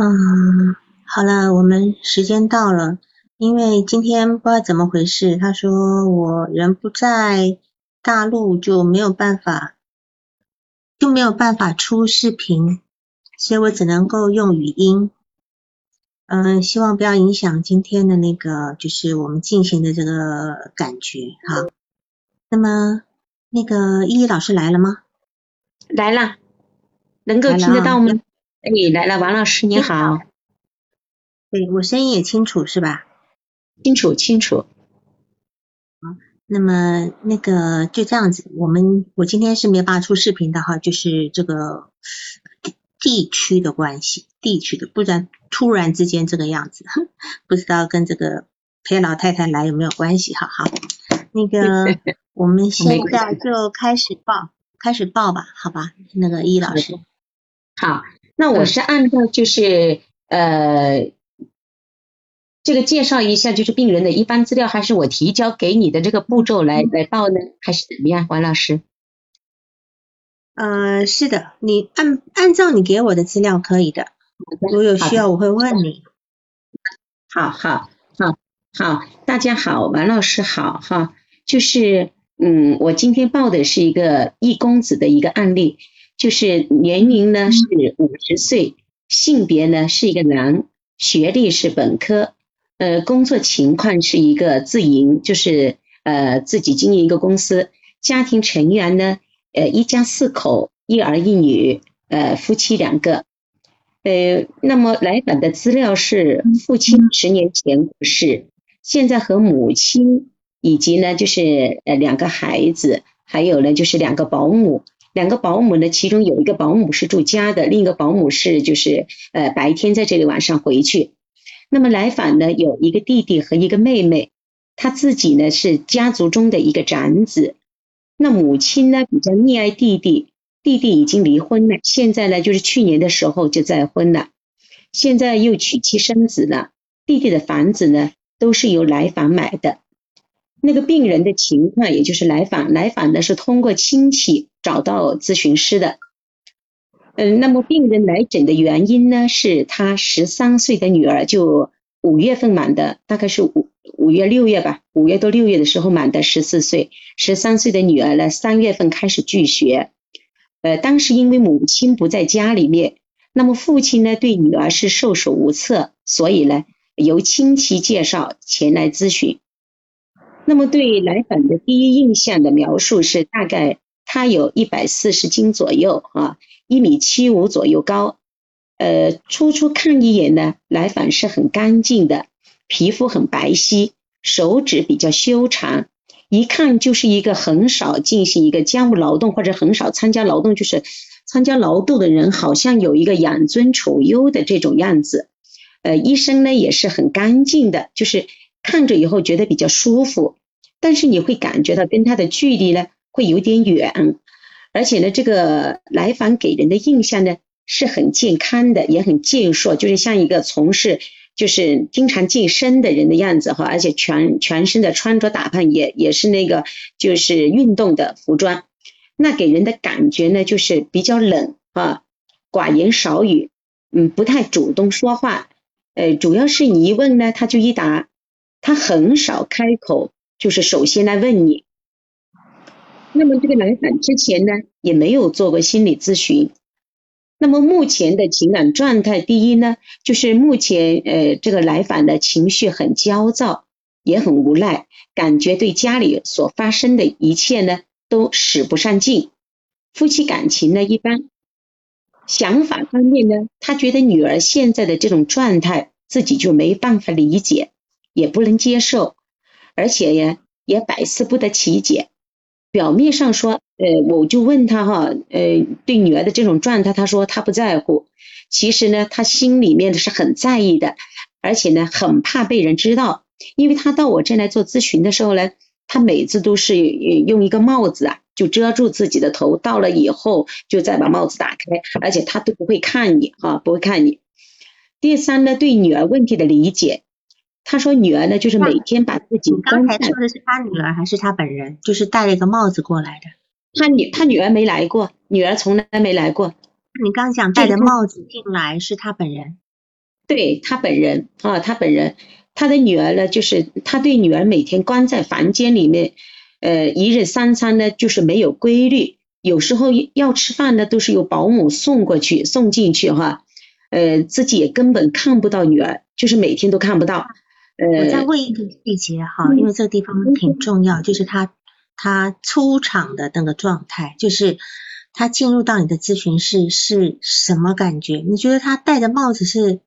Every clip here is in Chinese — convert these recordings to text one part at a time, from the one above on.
嗯，好了，我们时间到了，因为今天不知道怎么回事，他说我人不在大陆就没有办法，就没有办法出视频，所以我只能够用语音。嗯，希望不要影响今天的那个，就是我们进行的这个感觉哈。那么，那个依依老师来了吗？来了，能够听得到吗？哎，来了，王老师你好。对我声音也清楚是吧？清楚清楚。好，那么那个就这样子，我们我今天是没有办法出视频的哈，就是这个地区的关系，地区的，不然突然之间这个样子，不知道跟这个陪老太太来有没有关系哈？哈，那个 我们现在就开始报，开始报吧，好吧？那个易老师，好。那我是按照就是呃这个介绍一下就是病人的一般资料，还是我提交给你的这个步骤来来报呢，还是怎么样，王老师？呃，是的，你按按照你给我的资料可以的，我有需要我会问你。好好好好，大家好，王老师好哈，就是嗯，我今天报的是一个易公子的一个案例。就是年龄呢是五十岁，性别呢是一个男，学历是本科，呃，工作情况是一个自营，就是呃自己经营一个公司，家庭成员呢呃一家四口，一儿一女，呃夫妻两个，呃，那么来访的资料是父亲十年前过世，现在和母亲以及呢就是呃两个孩子，还有呢就是两个保姆。两个保姆呢，其中有一个保姆是住家的，另一个保姆是就是呃白天在这里，晚上回去。那么来访呢，有一个弟弟和一个妹妹，他自己呢是家族中的一个长子。那母亲呢比较溺爱弟弟，弟弟已经离婚了，现在呢就是去年的时候就再婚了，现在又娶妻生子了。弟弟的房子呢都是由来访买的。那个病人的情况，也就是来访，来访呢是通过亲戚找到咨询师的。嗯，那么病人来诊的原因呢，是他十三岁的女儿就五月份满的，大概是五五月六月吧，五月到六月的时候满的十四岁，十三岁的女儿呢，三月份开始拒学。呃，当时因为母亲不在家里面，那么父亲呢对女儿是束手无策，所以呢由亲戚介绍前来咨询。那么对来访的第一印象的描述是，大概他有一百四十斤左右啊，一米七五左右高。呃，初初看一眼呢，来访是很干净的，皮肤很白皙，手指比较修长，一看就是一个很少进行一个家务劳动或者很少参加劳动，就是参加劳动的人，好像有一个养尊处优的这种样子。呃，医生呢也是很干净的，就是看着以后觉得比较舒服。但是你会感觉到跟他的距离呢会有点远，而且呢，这个来访给人的印象呢是很健康的，也很健硕，就是像一个从事就是经常健身的人的样子哈，而且全全身的穿着打扮也也是那个就是运动的服装，那给人的感觉呢就是比较冷啊，寡言少语，嗯，不太主动说话，呃，主要是你一问呢他就一答，他很少开口。就是首先来问你，那么这个来访之前呢也没有做过心理咨询，那么目前的情感状态，第一呢就是目前呃这个来访的情绪很焦躁，也很无奈，感觉对家里所发生的一切呢都使不上劲，夫妻感情呢一般，想法方面呢他觉得女儿现在的这种状态自己就没办法理解，也不能接受。而且呀，也百思不得其解。表面上说，呃，我就问他哈，呃，对女儿的这种状态，他说他不在乎。其实呢，他心里面是很在意的，而且呢，很怕被人知道。因为他到我这来做咨询的时候呢，他每次都是用一个帽子啊，就遮住自己的头。到了以后，就再把帽子打开，而且他都不会看你哈，不会看你。第三呢，对女儿问题的理解。他说女儿呢，就是每天把自己。你刚才说的是他女儿还是他本人？就是戴了一个帽子过来的。他女他女儿没来过，女儿从来没来过。你刚讲戴的帽子进来是他本人？对他本人啊，他本人，他的女儿呢，就是他对女儿每天关在房间里面，呃，一日三餐呢就是没有规律，有时候要吃饭呢都是由保姆送过去送进去哈，呃，自己也根本看不到女儿，就是每天都看不到。呃，我再问一个细节哈，因为这个地方挺重要，就是他他出场的那个状态，就是他进入到你的咨询室是什么感觉？你觉得他戴的帽子是？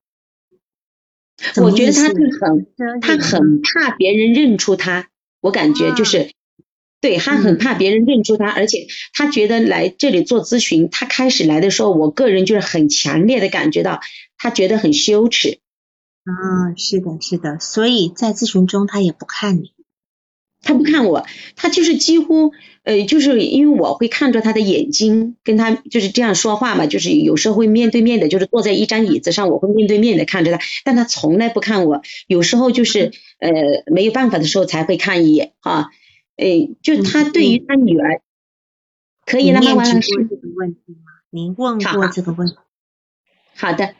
我觉得他是很，他很怕别人认出他，我感觉就是，对他很怕别人认出他，而且他觉得来这里做咨询，他开始来的时候，我个人就是很强烈的感觉到，他觉得很羞耻。啊，是的，是的，所以在咨询中他也不看你。他不看我，他就是几乎，呃，就是因为我会看着他的眼睛，跟他就是这样说话嘛，就是有时候会面对面的，就是坐在一张椅子上，我会面对面的看着他，但他从来不看我，有时候就是呃没有办法的时候才会看一眼哈，哎，就他对于他女儿，可以了吗？完了。是这个问题吗？您问过这个问题？好的，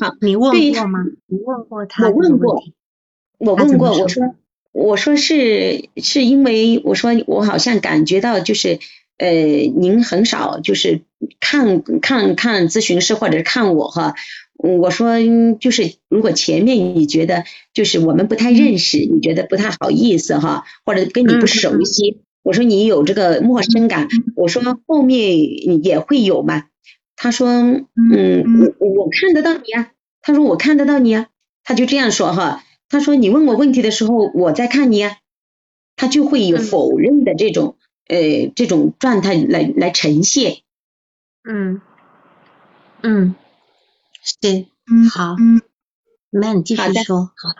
好，你问过吗？你问过他？我问过，我问过，我说。我说是是因为我说我好像感觉到就是呃您很少就是看看看咨询师或者是看我哈，我说就是如果前面你觉得就是我们不太认识，你觉得不太好意思哈，或者跟你不熟悉，我说你有这个陌生感，我说后面也会有嘛。他说嗯我我看得到你呀，他说我看得到你啊，他就这样说哈。他说：“你问我问题的时候，我在看你啊。”他就会有否认的这种呃这种状态来来呈现。嗯嗯，是好，那你继续说。好，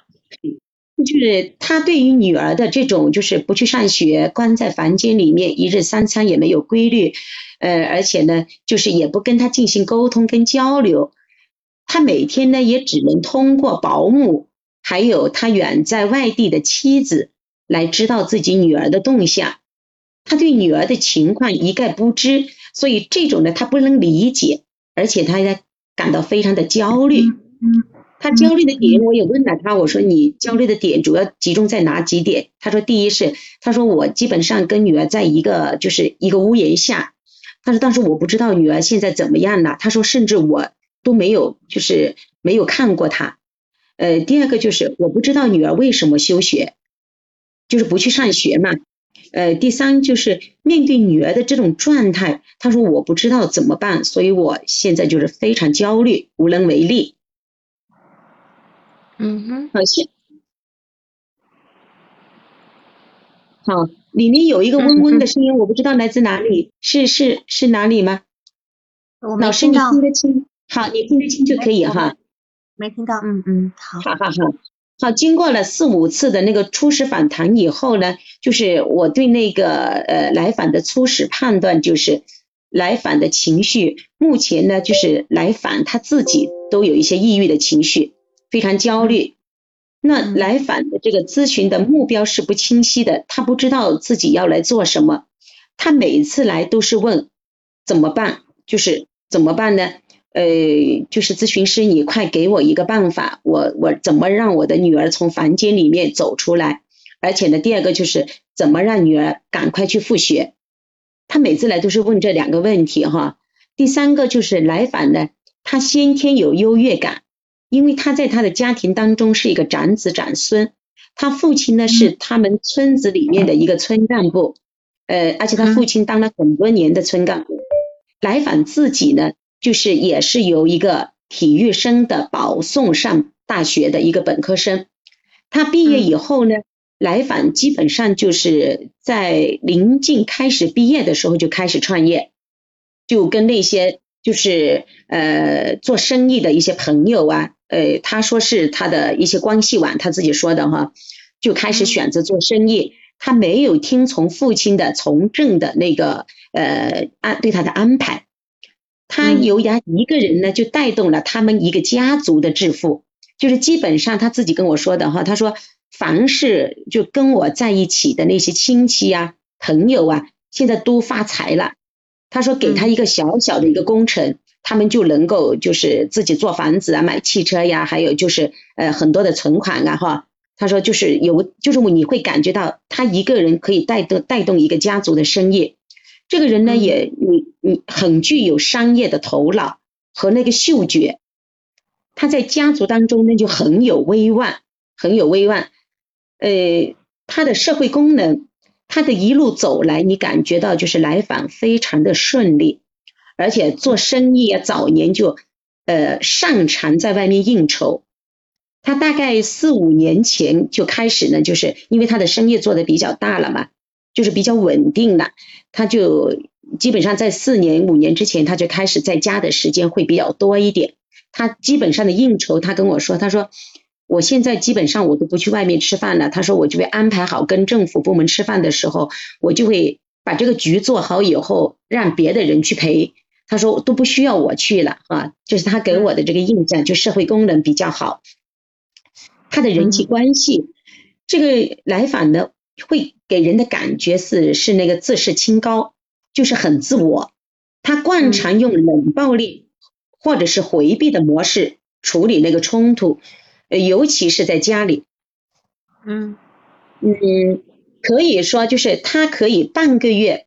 就是他对于女儿的这种就是不去上学，关在房间里面，一日三餐也没有规律，呃，而且呢，就是也不跟他进行沟通跟交流，他每天呢也只能通过保姆。还有他远在外地的妻子来知道自己女儿的动向，他对女儿的情况一概不知，所以这种呢他不能理解，而且他呢感到非常的焦虑。他焦虑的点我也问了他，我说你焦虑的点主要集中在哪几点？他说第一是，他说我基本上跟女儿在一个就是一个屋檐下，他说但是我不知道女儿现在怎么样了，他说甚至我都没有就是没有看过她。呃，第二个就是我不知道女儿为什么休学，就是不去上学嘛。呃，第三就是面对女儿的这种状态，他说我不知道怎么办，所以我现在就是非常焦虑，无能为力。嗯哼，好，像。好，里面有一个嗡嗡的声音，我不知道来自哪里，是是是哪里吗？老师，你听得清？好，你听得清就可以哈。没听到，嗯嗯，好，好好好，好，经过了四五次的那个初始反弹以后呢，就是我对那个呃来访的初始判断就是来访的情绪，目前呢就是来访他自己都有一些抑郁的情绪，非常焦虑。那来访的这个咨询的目标是不清晰的，他不知道自己要来做什么，他每次来都是问怎么办，就是怎么办呢？呃，就是咨询师，你快给我一个办法，我我怎么让我的女儿从房间里面走出来？而且呢，第二个就是怎么让女儿赶快去复学？他每次来都是问这两个问题哈。第三个就是来访呢，他先天有优越感，因为他在他的家庭当中是一个长子长孙，他父亲呢是他们村子里面的一个村干部，呃，而且他父亲当了很多年的村干部。来访自己呢？就是也是由一个体育生的保送上大学的一个本科生，他毕业以后呢，来访基本上就是在临近开始毕业的时候就开始创业，就跟那些就是呃做生意的一些朋友啊，呃他说是他的一些关系网，他自己说的哈，就开始选择做生意，他没有听从父亲的从政的那个呃安对他的安排。他由牙一个人呢，就带动了他们一个家族的致富，就是基本上他自己跟我说的哈，他说凡是就跟我在一起的那些亲戚啊、朋友啊，现在都发财了。他说给他一个小小的一个工程，他们就能够就是自己做房子啊，买汽车呀，还有就是呃很多的存款啊哈。他说就是有，就是你会感觉到他一个人可以带动带动一个家族的生意。这个人呢也你你很具有商业的头脑和那个嗅觉，他在家族当中呢就很有威望，很有威望。呃，他的社会功能，他的一路走来，你感觉到就是来访非常的顺利，而且做生意啊，早年就呃擅长在外面应酬。他大概四五年前就开始呢，就是因为他的生意做的比较大了嘛，就是比较稳定了，他就基本上在四年五年之前，他就开始在家的时间会比较多一点。他基本上的应酬，他跟我说，他说我现在基本上我都不去外面吃饭了。他说我就会安排好跟政府部门吃饭的时候，我就会把这个局做好以后，让别的人去陪。他说都不需要我去了啊，就是他给我的这个印象，就社会功能比较好。他的人际关系，这个来访的，会给人的感觉是是那个自视清高，就是很自我。他惯常用冷暴力或者是回避的模式处理那个冲突，呃，尤其是在家里。嗯嗯，可以说就是他可以半个月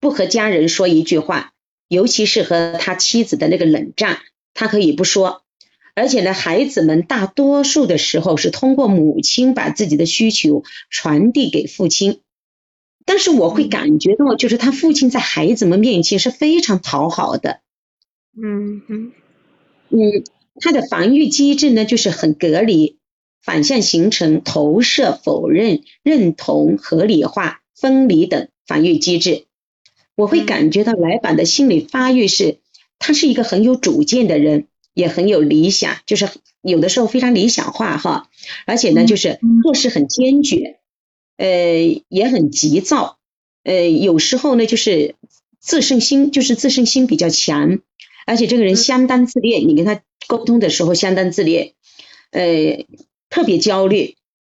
不和家人说一句话，尤其是和他妻子的那个冷战，他可以不说。而且呢，孩子们大多数的时候是通过母亲把自己的需求传递给父亲，但是我会感觉到，就是他父亲在孩子们面前是非常讨好的。嗯嗯嗯，他的防御机制呢，就是很隔离、反向形成、投射、否认、认同、合理化、分离等防御机制。我会感觉到来访的心理发育是，他是一个很有主见的人。也很有理想，就是有的时候非常理想化哈，而且呢，就是做事很坚决，呃，也很急躁，呃，有时候呢，就是自胜心，就是自胜心比较强，而且这个人相当自恋，你跟他沟通的时候相当自恋，呃，特别焦虑，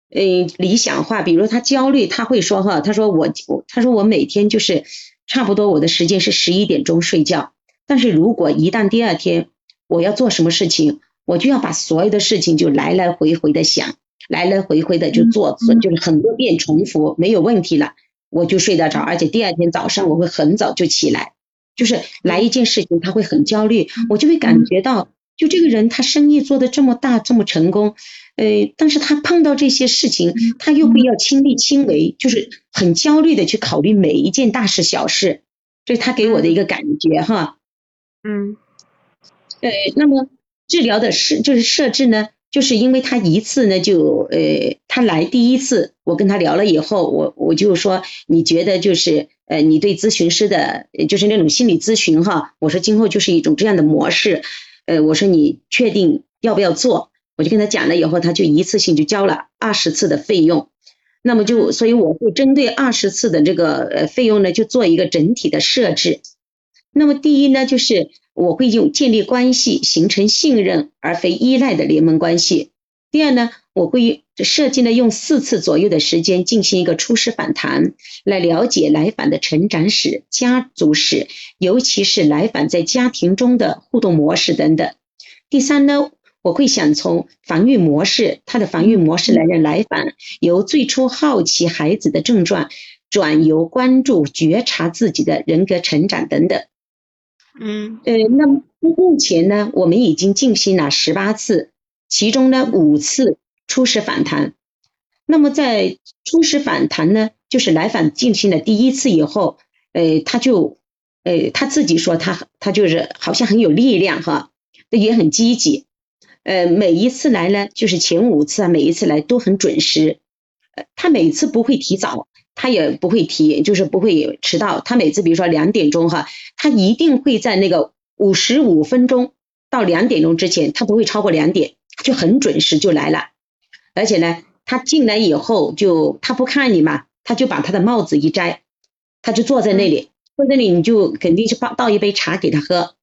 呃，理想化，比如他焦虑，他会说哈，他说我我，他说我每天就是差不多我的时间是十一点钟睡觉，但是如果一旦第二天我要做什么事情，我就要把所有的事情就来来回回的想，来来回回的就做，就是很多遍重复，没有问题了，我就睡得着，而且第二天早上我会很早就起来，就是来一件事情他会很焦虑，我就会感觉到，就这个人他生意做的这么大这么成功，呃，但是他碰到这些事情，他又会要亲力亲为，就是很焦虑的去考虑每一件大事小事，这是他给我的一个感觉哈，嗯。呃，那么治疗的设就是设置呢，就是因为他一次呢就呃他来第一次，我跟他聊了以后，我我就说你觉得就是呃你对咨询师的就是那种心理咨询哈，我说今后就是一种这样的模式，呃我说你确定要不要做？我就跟他讲了以后，他就一次性就交了二十次的费用，那么就所以我会针对二十次的这个呃费用呢，就做一个整体的设置。那么第一呢，就是我会用建立关系、形成信任而非依赖的联盟关系。第二呢，我会设计呢用四次左右的时间进行一个初始访谈，来了解来访的成长史、家族史，尤其是来访在家庭中的互动模式等等。第三呢，我会想从防御模式，他的防御模式来让来访由最初好奇孩子的症状，转由关注觉察自己的人格成长等等。嗯，呃，那么目前呢，我们已经进行了十八次，其中呢五次初始反弹。那么在初始反弹呢，就是来访进行了第一次以后，呃，他就呃他自己说他他就是好像很有力量哈，也很积极。呃，每一次来呢，就是前五次啊，每一次来都很准时。呃，他每次不会提早。他也不会提，就是不会迟到。他每次比如说两点钟哈，他一定会在那个五十五分钟到两点钟之前，他不会超过两点，就很准时就来了。而且呢，他进来以后就他不看你嘛，他就把他的帽子一摘，他就坐在那里，坐在那里你就肯定是倒倒一杯茶给他喝，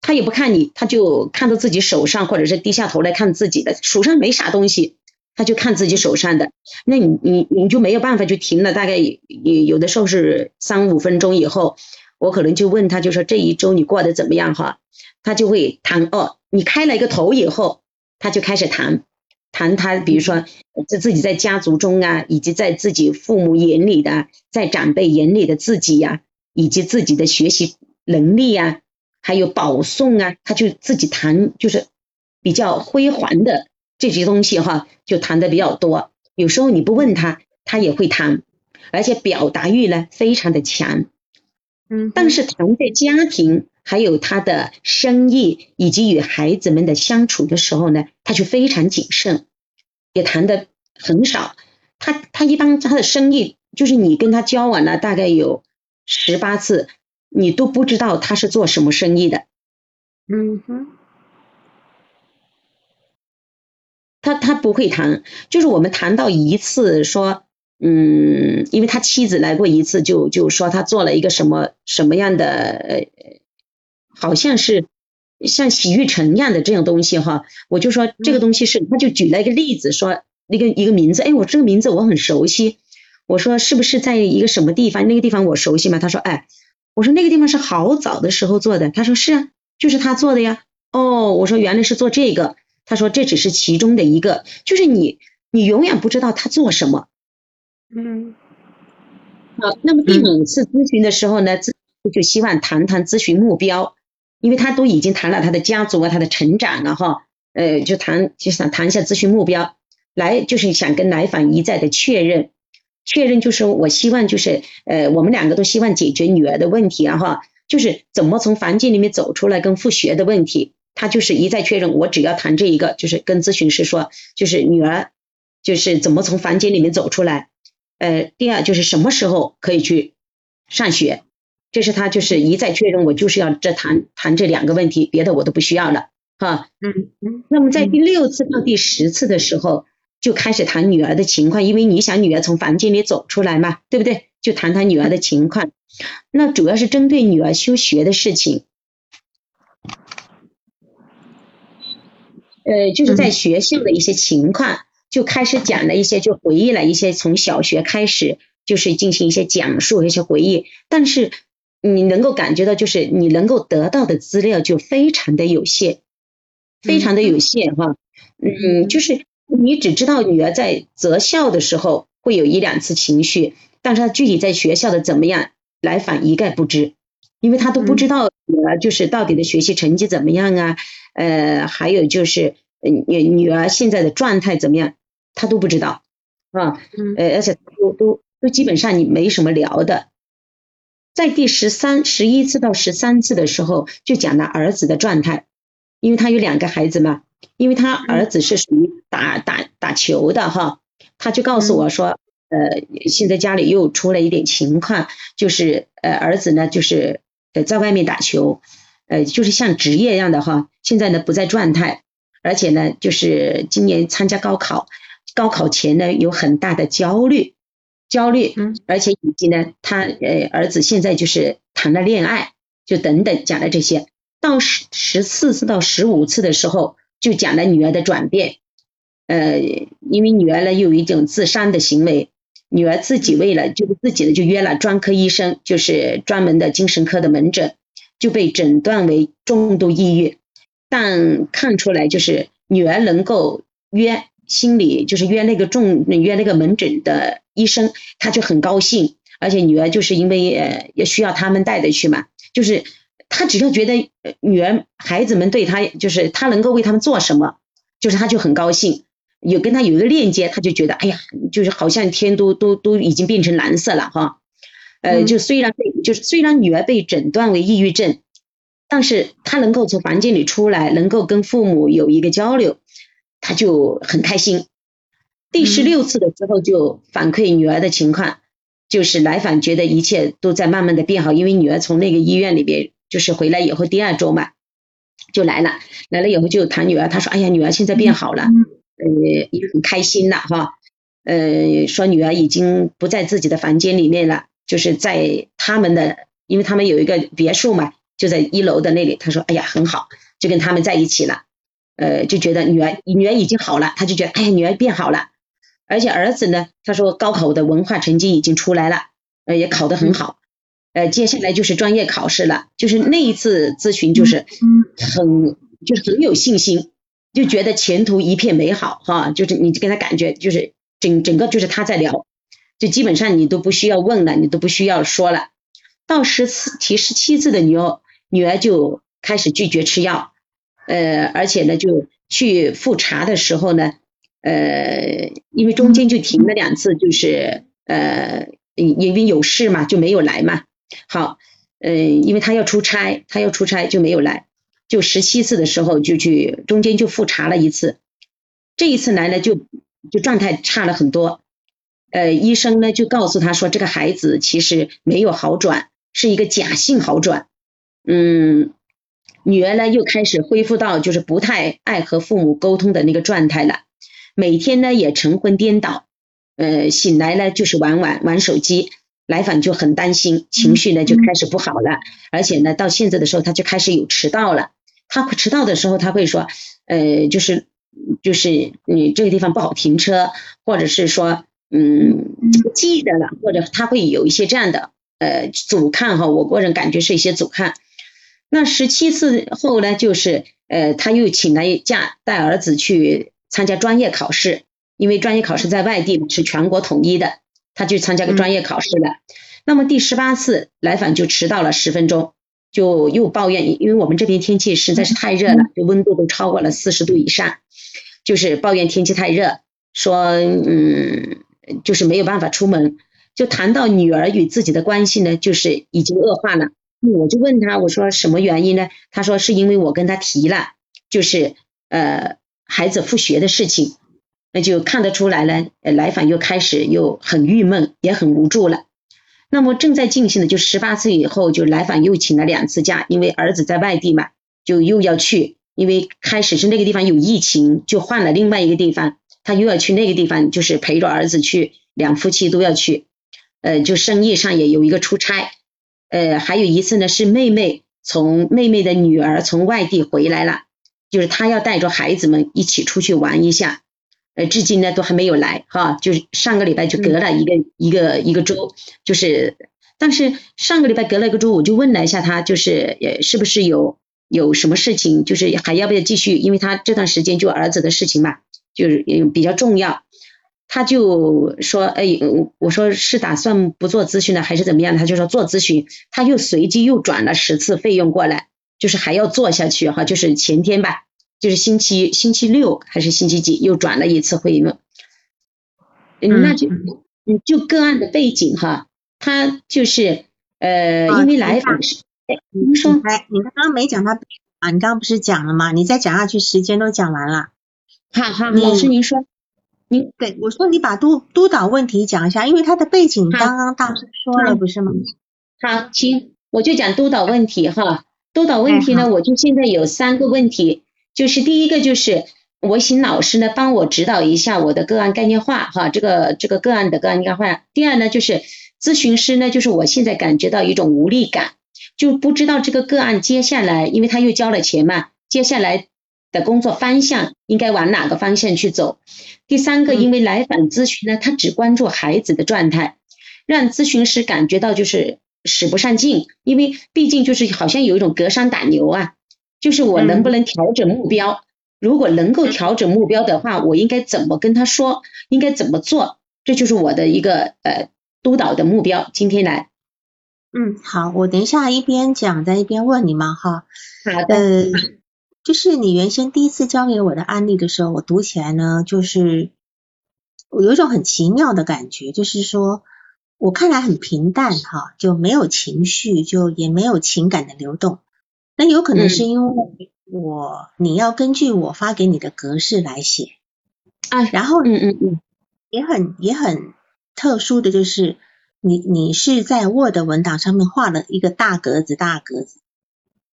他也不看你，他就看到自己手上或者是低下头来看自己的手上没啥东西。他就看自己手上的，那你你你就没有办法就停了，大概有有的时候是三五分钟以后，我可能就问他，就说这一周你过得怎么样哈？他就会谈哦，你开了一个头以后，他就开始谈谈他，比如说在自己在家族中啊，以及在自己父母眼里的，在长辈眼里的自己呀，以及自己的学习能力呀，还有保送啊，他就自己谈，就是比较辉煌的这些东西哈，就谈的比较多。有时候你不问他，他也会谈，而且表达欲呢非常的强。嗯，但是谈在家庭，还有他的生意以及与孩子们的相处的时候呢，他就非常谨慎，也谈的很少。他他一般他的生意，就是你跟他交往了大概有十八次，你都不知道他是做什么生意的。嗯哼，他他不会谈，就是我们谈到一次说。嗯，因为他妻子来过一次，就就说他做了一个什么什么样的，呃，好像是像洗浴城一样的这种东西哈，我就说这个东西是，他就举了一个例子，说那个一个名字，哎，我这个名字我很熟悉，我说是不是在一个什么地方？那个地方我熟悉吗？他说，哎，我说那个地方是好早的时候做的，他说是啊，就是他做的呀。哦，我说原来是做这个，他说这只是其中的一个，就是你你永远不知道他做什么。嗯，好，那么第五次咨询的时候呢，咨就希望谈谈咨询目标，因为他都已经谈了他的家族啊，他的成长了哈，呃，就谈就想谈一下咨询目标，来就是想跟来访一再的确认，确认就是我希望就是呃，我们两个都希望解决女儿的问题啊哈，就是怎么从房间里面走出来跟复学的问题，他就是一再确认，我只要谈这一个，就是跟咨询师说，就是女儿就是怎么从房间里面走出来。呃，第二就是什么时候可以去上学，这是他就是一再确认，我就是要这谈谈这两个问题，别的我都不需要了，哈，嗯嗯。那么在第六次到第十次的时候，就开始谈女儿的情况，因为你想女儿从房间里走出来嘛，对不对？就谈谈女儿的情况，那主要是针对女儿休学的事情，呃，就是在学校的一些情况。就开始讲了一些，就回忆了一些从小学开始，就是进行一些讲述一些回忆。但是你能够感觉到，就是你能够得到的资料就非常的有限，非常的有限哈。嗯，就是你只知道女儿在择校的时候会有一两次情绪，但是她具体在学校的怎么样，来访一概不知，因为她都不知道女儿就是到底的学习成绩怎么样啊，呃，还有就是女女儿现在的状态怎么样。她都不知道，啊，呃，而且都都都基本上你没什么聊的，在第十三、十一次到十三次的时候，就讲了儿子的状态，因为他有两个孩子嘛，因为他儿子是属于打打打球的哈，他就告诉我说，呃，现在家里又出了一点情况，就是呃儿子呢就是呃在外面打球，呃就是像职业一样的哈，现在呢不在状态，而且呢就是今年参加高考。高考前呢有很大的焦虑，焦虑，嗯，而且以及呢，他呃儿子现在就是谈了恋爱，就等等讲了这些，到十十四次到十五次的时候，就讲了女儿的转变，呃，因为女儿呢有一种自伤的行为，女儿自己为了就是自己呢就约了专科医生，就是专门的精神科的门诊，就被诊断为重度抑郁，但看出来就是女儿能够约。心里就是约那个重约那个门诊的医生，他就很高兴，而且女儿就是因为呃也需要他们带的去嘛，就是他只要觉得女儿孩子们对他就是他能够为他们做什么，就是他就很高兴，有跟他有一个链接，他就觉得哎呀，就是好像天都都都已经变成蓝色了哈，呃就虽然被就是虽然女儿被诊断为抑郁症，但是他能够从房间里出来，能够跟父母有一个交流。他就很开心。第十六次的时候就反馈女儿的情况，就是来访觉得一切都在慢慢的变好，因为女儿从那个医院里边就是回来以后第二周嘛，就来了，来了以后就谈女儿，他说哎呀女儿现在变好了，呃也很开心了哈，呃说女儿已经不在自己的房间里面了，就是在他们的，因为他们有一个别墅嘛，就在一楼的那里，他说哎呀很好，就跟他们在一起了。呃，就觉得女儿女儿已经好了，他就觉得哎呀，女儿变好了，而且儿子呢，他说高考的文化成绩已经出来了，呃，也考得很好，呃，接下来就是专业考试了，就是那一次咨询就是很就是很有信心，就觉得前途一片美好哈，就是你跟他感觉就是整整个就是他在聊，就基本上你都不需要问了，你都不需要说了。到十四提十七次的女儿女儿就开始拒绝吃药，呃，而且呢就去复查的时候呢，呃，因为中间就停了两次，就是呃因为有事嘛就没有来嘛。好，嗯，因为他要出差，他要出差就没有来，就十七次的时候就去，中间就复查了一次，这一次来呢就就状态差了很多，呃，医生呢就告诉他说这个孩子其实没有好转，是一个假性好转，嗯，女儿呢又开始恢复到就是不太爱和父母沟通的那个状态了，每天呢也晨昏颠倒，呃，醒来呢就是玩玩玩手机。来访就很担心，情绪呢就开始不好了，而且呢到现在的时候他就开始有迟到了。他迟到的时候他会说，呃，就是就是你这个地方不好停车，或者是说嗯不记得了，或者他会有一些这样的呃阻抗哈。我个人感觉是一些阻抗。那十七次后呢，就是呃他又请了假带儿子去参加专业考试，因为专业考试在外地是全国统一的。他去参加个专业考试了，那么第十八次来访就迟到了十分钟，就又抱怨，因为我们这边天气实在是太热了，就温度都超过了四十度以上，就是抱怨天气太热，说嗯，就是没有办法出门，就谈到女儿与自己的关系呢，就是已经恶化了。我就问他，我说什么原因呢？他说是因为我跟他提了，就是呃孩子复学的事情。那就看得出来呢，来访又开始又很郁闷，也很无助了。那么正在进行的，就十八岁以后，就来访又请了两次假，因为儿子在外地嘛，就又要去。因为开始是那个地方有疫情，就换了另外一个地方，他又要去那个地方，就是陪着儿子去，两夫妻都要去。呃，就生意上也有一个出差。呃，还有一次呢，是妹妹从妹妹的女儿从外地回来了，就是她要带着孩子们一起出去玩一下。呃，至今呢都还没有来哈，就是上个礼拜就隔了一个一个一个周，就是，但是上个礼拜隔了一个周，我就问了一下她，就是呃是不是有有什么事情，就是还要不要继续，因为她这段时间就儿子的事情嘛，就是比较重要，他就说，哎，我说是打算不做咨询的还是怎么样，他就说做咨询，他又随机又转了十次费用过来，就是还要做下去哈，就是前天吧。就是星期星期六还是星期几又转了一次会议嗯，那就嗯就个案的背景哈，他就是呃因为来访是，您说，哎，你刚刚没讲他啊，你刚刚不是讲了吗？你再讲下去时间都讲完了。好好，老师您说，您对我说你把督督导问题讲一下，因为他的背景刚刚大师说了不是吗？好，行，我就讲督导问题哈，督导问题呢，我就现在有三个问题。就是第一个就是我请老师呢帮我指导一下我的个案概念化哈，这个这个个案的个案概念化。第二呢就是咨询师呢就是我现在感觉到一种无力感，就不知道这个个案接下来，因为他又交了钱嘛，接下来的工作方向应该往哪个方向去走。第三个，因为来访咨询呢，他只关注孩子的状态，让咨询师感觉到就是使不上劲，因为毕竟就是好像有一种隔山打牛啊。就是我能不能调整目标？如果能够调整目标的话，我应该怎么跟他说？应该怎么做？这就是我的一个呃督导的目标。今天来，嗯，好，我等一下一边讲再一边问你们哈。好的。呃，就是你原先第一次教给我的案例的时候，我读起来呢，就是我有一种很奇妙的感觉，就是说我看来很平淡哈，就没有情绪，就也没有情感的流动。那有可能是因为我你要根据我发给你的格式来写啊，然后嗯嗯嗯，也很也很特殊的就是你你是在 Word 文档上面画了一个大格子大格子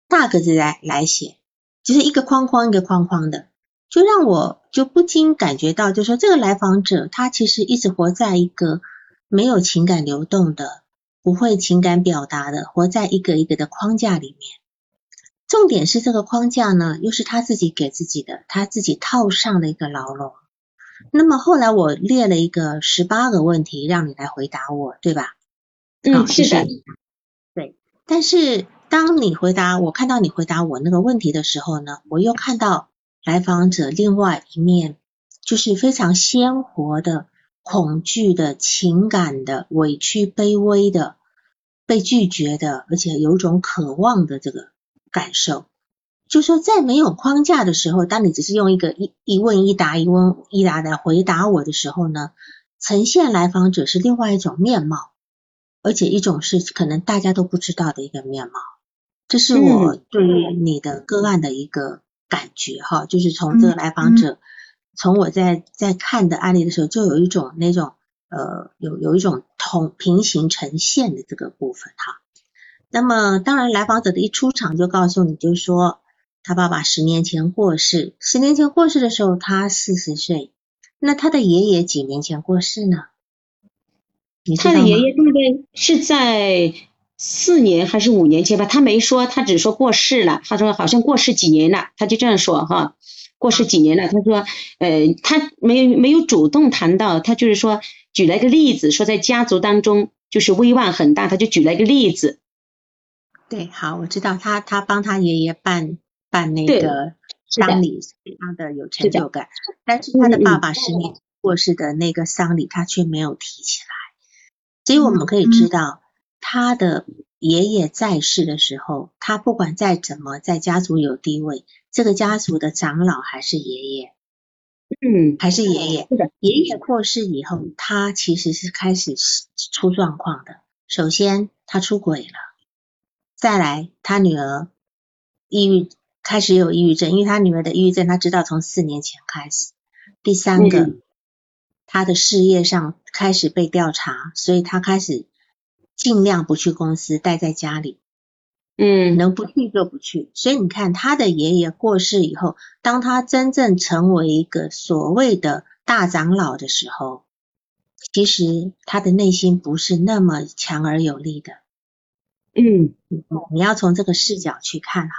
大格子来来写，就是一个框框一个框框的，就让我就不禁感觉到，就说这个来访者他其实一直活在一个没有情感流动的、不会情感表达的，活在一个一个的框架里面。重点是这个框架呢，又是他自己给自己的，他自己套上的一个牢笼。那么后来我列了一个十八个问题，让你来回答我，对吧？嗯，是的。对但是当你回答我看到你回答我那个问题的时候呢，我又看到来访者另外一面，就是非常鲜活的恐惧的情感的委屈、卑微的被拒绝的，而且有种渴望的这个感受。就说在没有框架的时候，当你只是用一个一一问一答、一问一答来回答我的时候呢，呈现来访者是另外一种面貌，而且一种是可能大家都不知道的一个面貌。这是我对于你的个案的一个感觉哈，就是从这个来访者，从我在在看的案例的时候，就有一种那种呃有有一种同平行呈现的这个部分哈。那么当然来访者的一出场就告诉你，就说。他爸爸十年前过世，十年前过世的时候他四十岁，那他的爷爷几年前过世呢？他的爷爷大概是在四年还是五年前吧？他没说，他只说过世了。他说好像过世几年了，他就这样说哈，过世几年了。他说，呃，他没有没有主动谈到，他就是说举了一个例子，说在家族当中就是威望很大，他就举了一个例子。对，好，我知道他他帮他爷爷办。办那个丧礼非常的有成就感，但是他的爸爸十年过世的那个丧礼，他却没有提起来。所以我们可以知道，他的爷爷在世的时候，他不管再怎么在家族有地位，这个家族的长老还是爷爷，嗯，还是爷爷。爷爷过世以后，他其实是开始出状况的。首先，他出轨了，再来，他女儿抑郁。开始有抑郁症，因为他女儿的抑郁症，他知道从四年前开始。第三个，他的事业上开始被调查，所以他开始尽量不去公司，待在家里。嗯，能不去就不去。所以你看，他的爷爷过世以后，当他真正成为一个所谓的大长老的时候，其实他的内心不是那么强而有力的。嗯，你要从这个视角去看哈。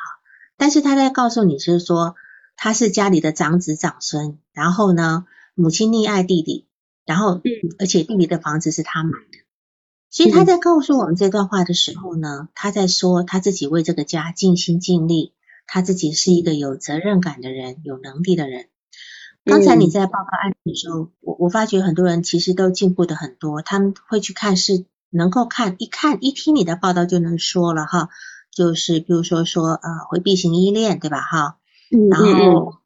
但是他在告诉你，就是说他是家里的长子长孙，然后呢，母亲溺爱弟弟，然后，嗯，而且弟弟的房子是他买的，所以他在告诉我们这段话的时候呢，他在说他自己为这个家尽心尽力，他自己是一个有责任感的人，有能力的人。刚才你在报告案例的时候，我我发觉很多人其实都进步的很多，他们会去看是能够看一看一听你的报道就能说了哈。就是比如说说呃回避型依恋对吧哈，然后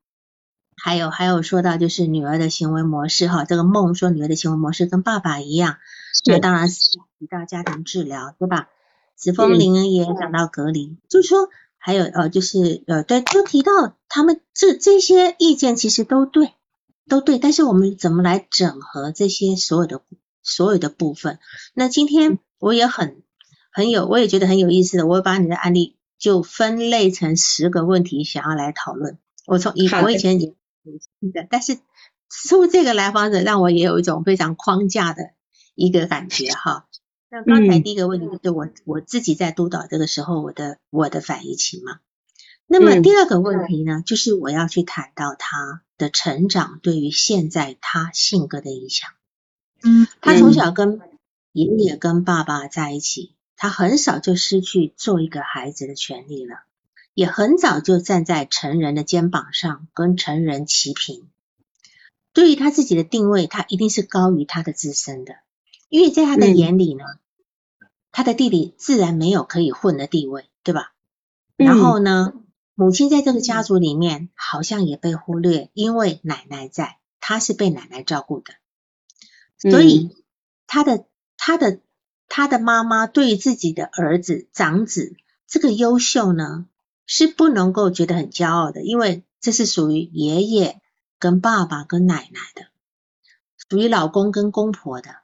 还有还有说到就是女儿的行为模式哈，这个梦说女儿的行为模式跟爸爸一样，那当然是提到家庭治疗对吧？子枫林也讲到隔离，就是说还有呃就是呃对就提到他们这这些意见其实都对都对，但是我们怎么来整合这些所有的所有的部分？那今天我也很。很有，我也觉得很有意思的。我会把你的案例就分类成十个问题，想要来讨论。我从以我以前也记得，但是出这个来访者让我也有一种非常框架的一个感觉哈。那刚才第一个问题就是我我自己在督导这个时候我的我的反应情嘛。那么第二个问题呢，就是我要去谈到他的成长对于现在他性格的影响。嗯，他从小跟爷爷跟爸爸在一起。他很少就失去做一个孩子的权利了，也很早就站在成人的肩膀上，跟成人齐平。对于他自己的定位，他一定是高于他的自身的，因为在他的眼里呢，他的弟弟自然没有可以混的地位，对吧？然后呢，母亲在这个家族里面好像也被忽略，因为奶奶在，他是被奶奶照顾的，所以他的他的。他的妈妈对自己的儿子长子这个优秀呢，是不能够觉得很骄傲的，因为这是属于爷爷跟爸爸跟奶奶的，属于老公跟公婆的，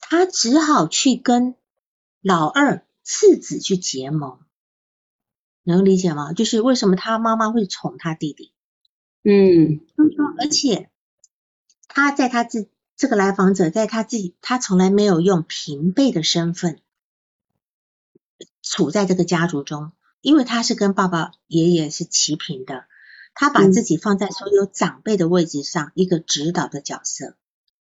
他只好去跟老二次子去结盟，能理解吗？就是为什么他妈妈会宠他弟弟？嗯，就是说，而且他在他自。这个来访者在他自己，他从来没有用平辈的身份处在这个家族中，因为他是跟爸爸、爷爷是齐平的，他把自己放在所有长辈的位置上，一个指导的角色，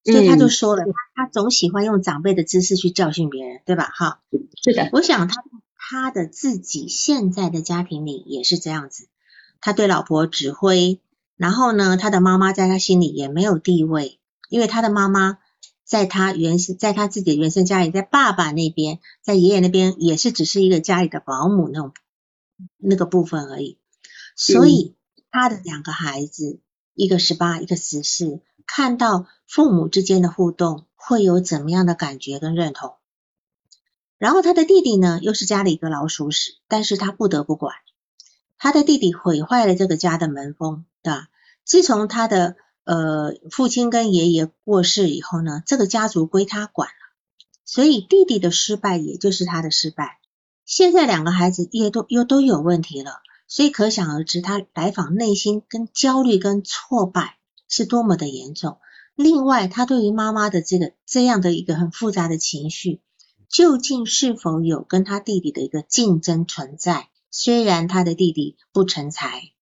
所以他就说了，他总喜欢用长辈的姿势去教训别人，对吧？哈，是的，我想他他的自己现在的家庭里也是这样子，他对老婆指挥，然后呢，他的妈妈在他心里也没有地位，因为他的妈妈在他原生，在他自己的原生家里，在爸爸那边，在爷爷那边也是只是一个家里的保姆那种那个部分而已，所以他的两个孩子，一个十八，一个十四，看到父母之间的互动，会有怎么样的感觉跟认同？然后他的弟弟呢，又是家里一个老鼠屎，但是他不得不管。他的弟弟毁坏了这个家的门风，对吧？自从他的呃父亲跟爷爷过世以后呢，这个家族归他管了，所以弟弟的失败也就是他的失败。现在两个孩子也都又都有问题了，所以可想而知，他来访内心跟焦虑跟挫败是多么的严重。另外，他对于妈妈的这个这样的一个很复杂的情绪。究竟是否有跟他弟弟的一个竞争存在？虽然他的弟弟不成才，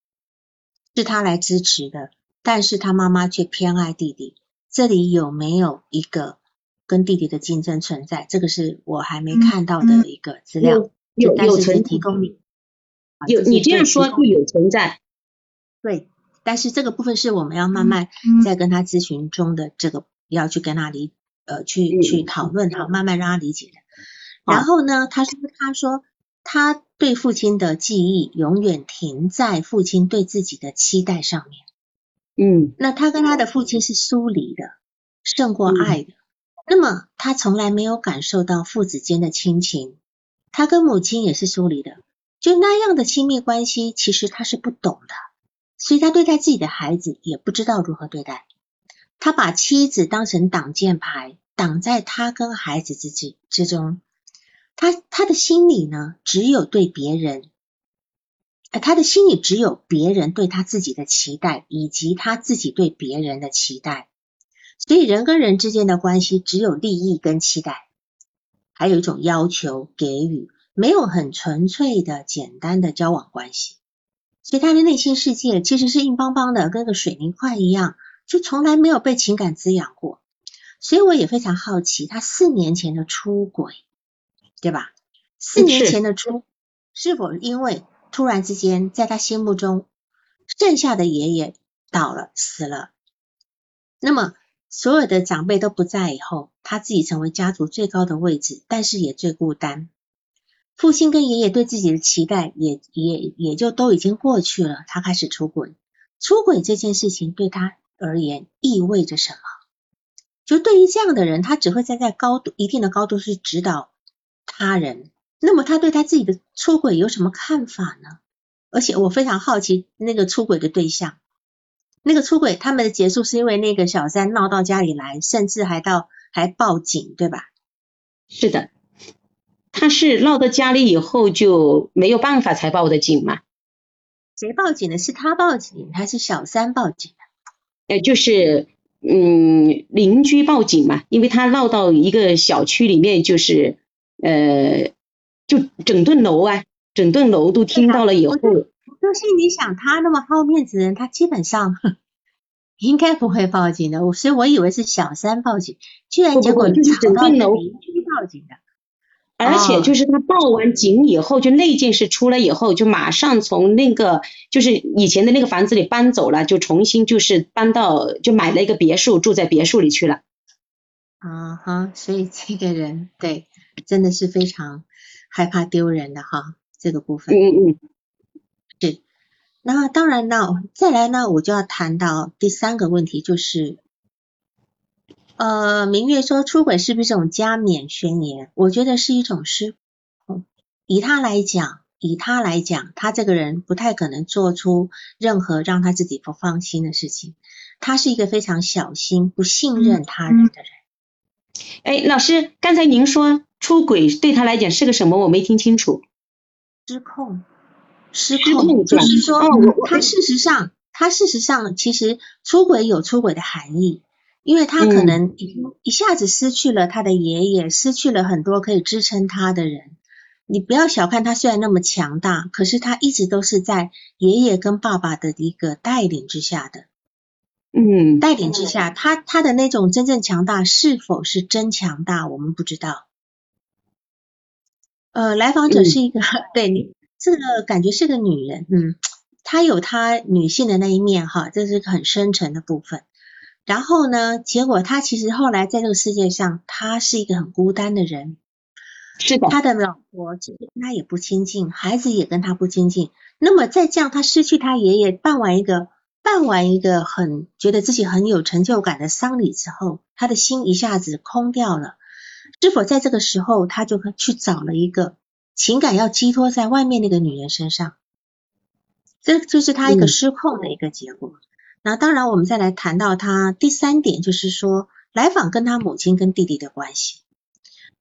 是他来支持的，但是他妈妈却偏爱弟弟。这里有没有一个跟弟弟的竞争存在？这个是我还没看到的一个资料。有有存提供你。有你这样说就有存在。对，但是这个部分是我们要慢慢在跟他咨询中的这个要去跟他理。呃，去去讨论哈，慢慢让他理解的。然后呢，他说他说他对父亲的记忆永远停在父亲对自己的期待上面。嗯，那他跟他的父亲是疏离的，胜过爱的。那么他从来没有感受到父子间的亲情，他跟母亲也是疏离的，就那样的亲密关系，其实他是不懂的，所以他对待自己的孩子也不知道如何对待。他把妻子当成挡箭牌，挡在他跟孩子之之之中。他他的心里呢，只有对别人，他的心里只有别人对他自己的期待，以及他自己对别人的期待。所以人跟人之间的关系，只有利益跟期待，还有一种要求给予，没有很纯粹的简单的交往关系。所以他的内心世界其实是硬邦邦的，跟个水泥块一样。就从来没有被情感滋养过，所以我也非常好奇，他四年前的出轨，对吧？四年前的出是否因为突然之间在他心目中剩下的爷爷倒了死了，那么所有的长辈都不在以后，他自己成为家族最高的位置，但是也最孤单。父亲跟爷爷对自己的期待也也也就都已经过去了，他开始出轨。出轨这件事情对他。而言意味着什么？就对于这样的人，他只会站在高度一定的高度去指导他人。那么他对他自己的出轨有什么看法呢？而且我非常好奇那个出轨的对象，那个出轨他们的结束是因为那个小三闹到家里来，甚至还到还报警，对吧？是的，他是闹到家里以后就没有办法才报的警嘛？谁报警的？是他报警还是小三报警的？呃，就是嗯，邻居报警嘛，因为他闹到一个小区里面，就是呃，就整栋楼啊，整栋楼都听到了以后，就是你想，他那么好面子的人，他基本上 应该不会报警的，所以我以为是小三报警，居然结果就是整栋楼邻居报警的。而且就是他报完警以后，就那件事出来以后，就马上从那个就是以前的那个房子里搬走了，就重新就是搬到就买了一个别墅，住在别墅里去了。啊哈，所以这个人对真的是非常害怕丢人的哈，这个部分。嗯嗯。是。那当然呢，再来呢，我就要谈到第三个问题，就是。呃，明月说出轨是不是一种加冕宣言？我觉得是一种失控。以他来讲，以他来讲，他这个人不太可能做出任何让他自己不放心的事情。他是一个非常小心、不信任他人的人。哎，老师，刚才您说出轨对他来讲是个什么？我没听清楚。失控，失控，就是说，他事实上，他事实上其实出轨有出轨的含义。因为他可能一下子失去了他的爷爷，失去了很多可以支撑他的人。你不要小看他，虽然那么强大，可是他一直都是在爷爷跟爸爸的一个带领之下的。嗯，带领之下，他他的那种真正强大是否是真强大，我们不知道。呃，来访者是一个，对你这个感觉是个女人，嗯，她有她女性的那一面哈，这是很深沉的部分。然后呢，结果她其实后来在这个世界上，她是一个很孤单的人。是的。他的老婆其实跟他也不亲近，孩子也跟他不亲近。那么在这样，他失去他爷爷，办完一个办完一个很觉得自己很有成就感的丧礼之后，他的心一下子空掉了。是否在这个时候，他就去找了一个情感要寄托在外面那个女人身上？这就是他一个失控的一个结果。那当然，我们再来谈到他第三点，就是说来访跟他母亲跟弟弟的关系。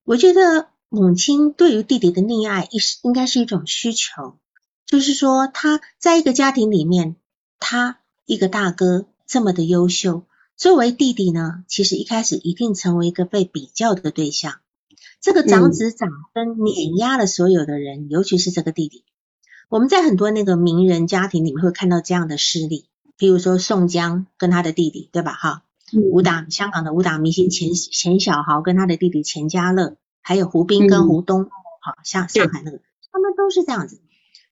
我觉得母亲对于弟弟的溺爱，应应该是一种需求，就是说他在一个家庭里面，他一个大哥这么的优秀。作为弟弟呢，其实一开始一定成为一个被比较的对象。这个长子长孙碾压了所有的人，尤其是这个弟弟。我们在很多那个名人家庭里面会看到这样的事例，比如说宋江跟他的弟弟，对吧？哈，武打香港的武打明星钱钱小豪跟他的弟弟钱嘉乐，还有胡兵跟胡东，好像上海那个，他们都是这样子。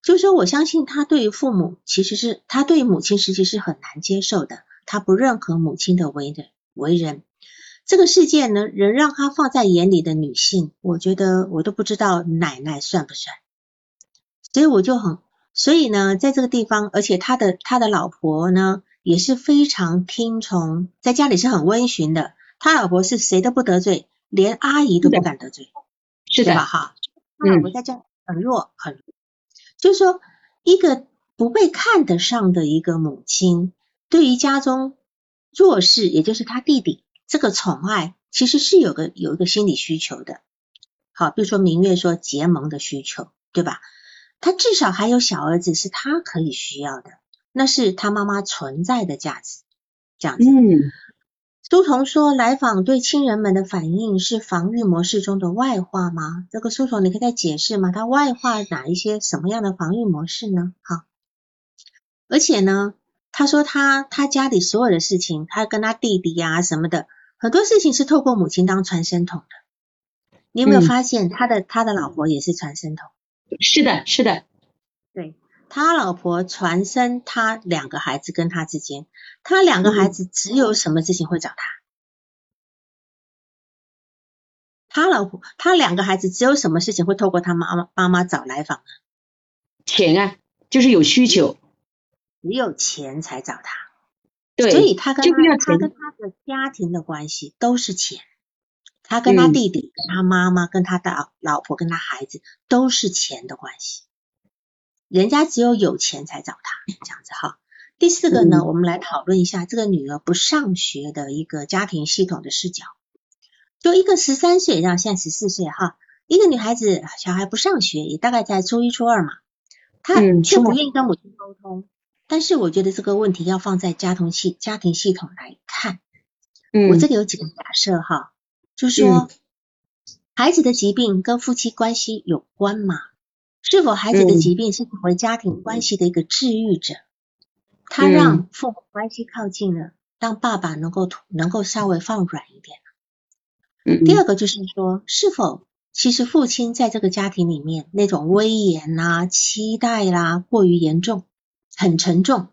就是说，我相信他对于父母，其实是他对于母亲，实际是很难接受的。他不认可母亲的为人，为人这个世界呢，人让他放在眼里的女性，我觉得我都不知道奶奶算不算。所以我就很，所以呢，在这个地方，而且他的他的老婆呢也是非常听从，在家里是很温驯的。他老婆是谁都不得罪，连阿姨都不敢得罪，是的吧？哈，他老婆在家很弱，很弱，就是说一个不被看得上的一个母亲。对于家中弱势，也就是他弟弟这个宠爱，其实是有个有一个心理需求的。好，比如说明月说结盟的需求，对吧？他至少还有小儿子是他可以需要的，那是他妈妈存在的价值。这样子。嗯。苏童说来访对亲人们的反应是防御模式中的外化吗？这个苏童你可以再解释吗？他外化哪一些什么样的防御模式呢？好，而且呢？他说他他家里所有的事情，他跟他弟弟呀什么的，很多事情是透过母亲当传声筒的。你有没有发现他的他的老婆也是传声筒？是的，是的。对他老婆传声，他两个孩子跟他之间，他两个孩子只有什么事情会找他？他老婆他两个孩子只有什么事情会透过他妈妈妈妈找来访呢？钱啊，就是有需求。只有钱才找他，对，所以他跟他他跟他的家庭的关系都是钱，他跟他弟弟、跟他妈妈、跟他的老婆、跟他孩子都是钱的关系。人家只有有钱才找他，这样子哈。第四个呢，我们来讨论一下这个女儿不上学的一个家庭系统的视角。就一个十三岁，然后现在十四岁哈，一个女孩子小孩不上学，也大概在初一初二嘛，她却不愿意跟母亲沟通。但是我觉得这个问题要放在家庭系家庭系统来看。嗯，我这里有几个假设哈，就是说孩子的疾病跟夫妻关系有关吗？是否孩子的疾病是成为家庭关系的一个治愈者？他让父母关系靠近了，让爸爸能够能够稍微放软一点。嗯，第二个就是说，是否其实父亲在这个家庭里面那种威严啊、期待啦过于严重？很沉重，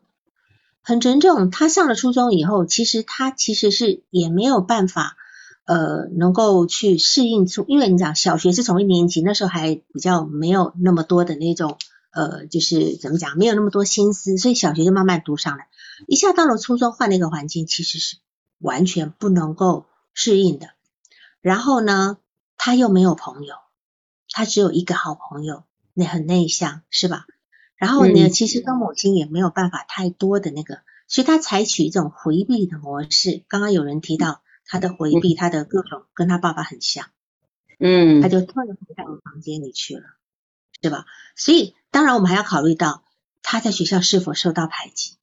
很沉重。他上了初中以后，其实他其实是也没有办法，呃，能够去适应出。因为你讲小学是从一年级，那时候还比较没有那么多的那种，呃，就是怎么讲，没有那么多心思，所以小学就慢慢读上来。一下到了初中，换了一个环境，其实是完全不能够适应的。然后呢，他又没有朋友，他只有一个好朋友，那很内向，是吧？然后呢，其实跟母亲也没有办法太多的那个，所以他采取一种回避的模式。刚刚有人提到他的回避，他的各种跟他爸爸很像，嗯，他就退回到房间里去了，是吧？所以当然我们还要考虑到他在学校是否受到排挤。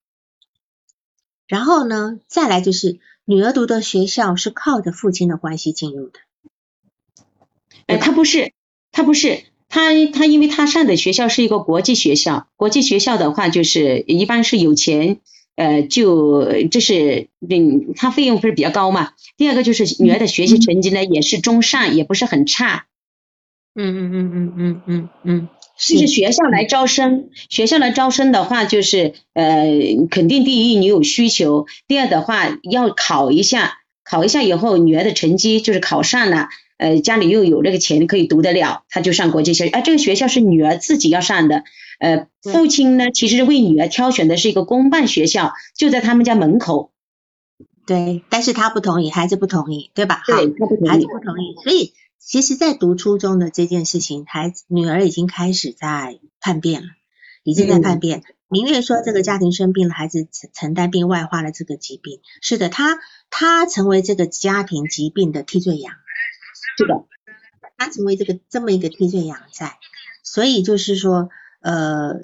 然后呢，再来就是女儿读的学校是靠着父亲的关系进入的，哎，他不是，他不是。他他因为他上的学校是一个国际学校，国际学校的话就是一般是有钱，呃，就这是嗯，他费用不是比较高嘛。第二个就是女儿的学习成绩呢也是中上，也不是很差。嗯嗯嗯嗯嗯嗯嗯，就是学校来招生，学校来招生的话，就是呃，肯定第一你有需求，第二的话要考一下，考一下以后女儿的成绩就是考上了，呃，家里又有那个钱可以读得了，他就上国际学校。啊，这个学校是女儿自己要上的，呃，父亲呢其实为女儿挑选的是一个公办学校，就在他们家门口。对，但是他不同意，孩子不同意，对吧？对，他不同意，孩子不同意，所以。其实，在读初中的这件事情，孩子女儿已经开始在叛变了，已经在叛变。明月说，这个家庭生病了，孩子承承担并外化了这个疾病。是的，他他成为这个家庭疾病的替罪羊。是的，他成为这个这么一个替罪羊在，所以就是说，呃，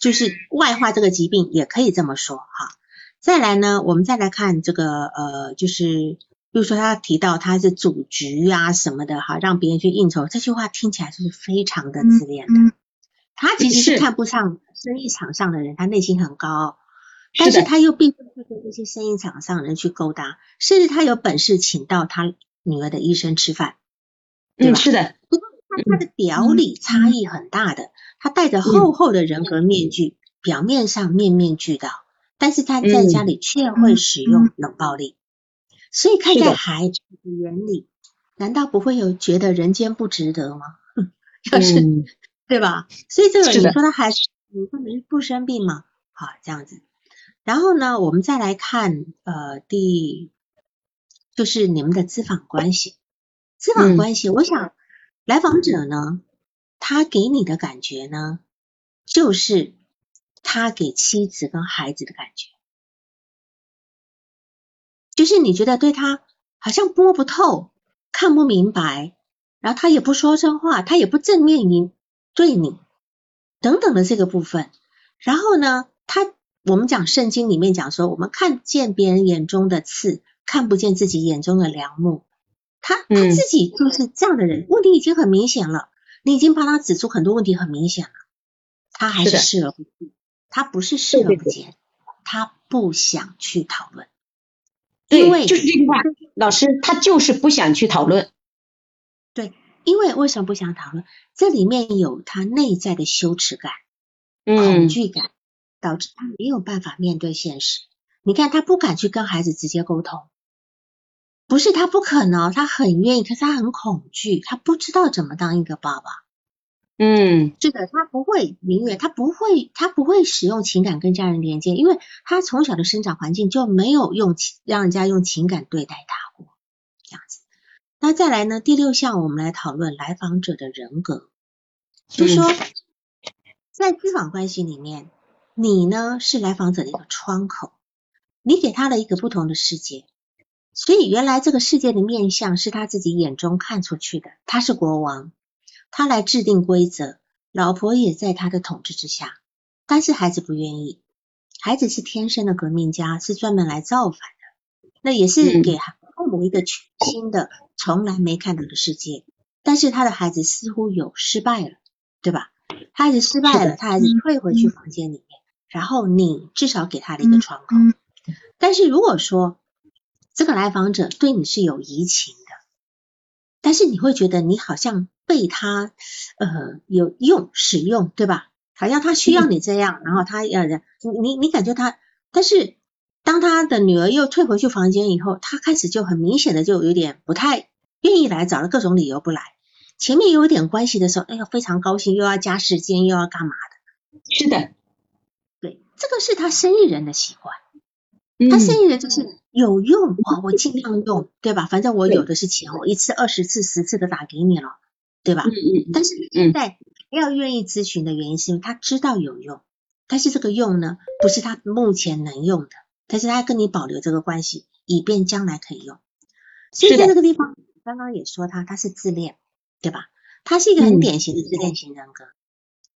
就是外化这个疾病，也可以这么说哈。再来呢，我们再来看这个，呃，就是。比如说，他提到他是组局啊什么的，哈，让别人去应酬，这句话听起来就是非常的自恋的。他其实是看不上生意场上的人，他内心很高傲，但是他又并不会跟这些生意场上的人去勾搭，甚至他有本事请到他女儿的医生吃饭，对吧？是的。不过他他的表里差异很大的，他戴着厚厚的人格面具，表面上面面俱到，但是他在家里却会使用冷暴力。所以看在孩子的眼里，难道不会有觉得人间不值得吗？要是对吧？所以这个你说他孩子，你说没不生病吗？好，这样子。然后呢，我们再来看呃第，就是你们的资访关系。资访关系，我想来访者呢，他给你的感觉呢，就是他给妻子跟孩子的感觉。就是你觉得对他好像摸不透、看不明白，然后他也不说真话，他也不正面应对你等等的这个部分。然后呢，他我们讲圣经里面讲说，我们看见别人眼中的刺，看不见自己眼中的良木。他他自己就是这样的人，问题已经很明显了，你已经帮他指出很多问题，很明显了，他还是视而不见。他不是视而不见，他不想去讨论。因为，就是这句话，老师他就是不想去讨论。对，因为为什么不想讨论？这里面有他内在的羞耻感、恐惧感，导致他没有办法面对现实。你看，他不敢去跟孩子直接沟通，不是他不可能，他很愿意，可是他很恐惧，他不知道怎么当一个爸爸。嗯，是的，他不会明月，他不会，他不会使用情感跟家人连接，因为他从小的生长环境就没有用情让人家用情感对待他过，这样子。那再来呢？第六项，我们来讨论来访者的人格，就说在咨访关系里面，你呢是来访者的一个窗口，你给他了一个不同的世界，所以原来这个世界的面相是他自己眼中看出去的，他是国王。他来制定规则，老婆也在他的统治之下，但是孩子不愿意。孩子是天生的革命家，是专门来造反的，那也是给父母一个全新的、从来没看到的世界。但是他的孩子似乎有失败了，对吧？他孩子失败了，他孩子退回去房间里面，然后你至少给他了一个窗口。但是如果说这个来访者对你是有移情的，但是你会觉得你好像。被他呃有用使用对吧？好像他需要你这样，然后他要你你你感觉他，但是当他的女儿又退回去房间以后，他开始就很明显的就有点不太愿意来，找了各种理由不来。前面有点关系的时候，哎呀非常高兴，又要加时间，又要干嘛的？是的，对，这个是他生意人的习惯。他生意人就是有用啊，我尽量用，对吧？反正我有的是钱，我一次、二十次、十次的打给你了。对吧？嗯嗯。但是现在要愿意咨询的原因，是因为他知道有用，但是这个用呢，不是他目前能用的，但是他跟你保留这个关系，以便将来可以用。所以在这个地方，刚刚也说他他是自恋，对吧？他是一个很典型的自恋型人格。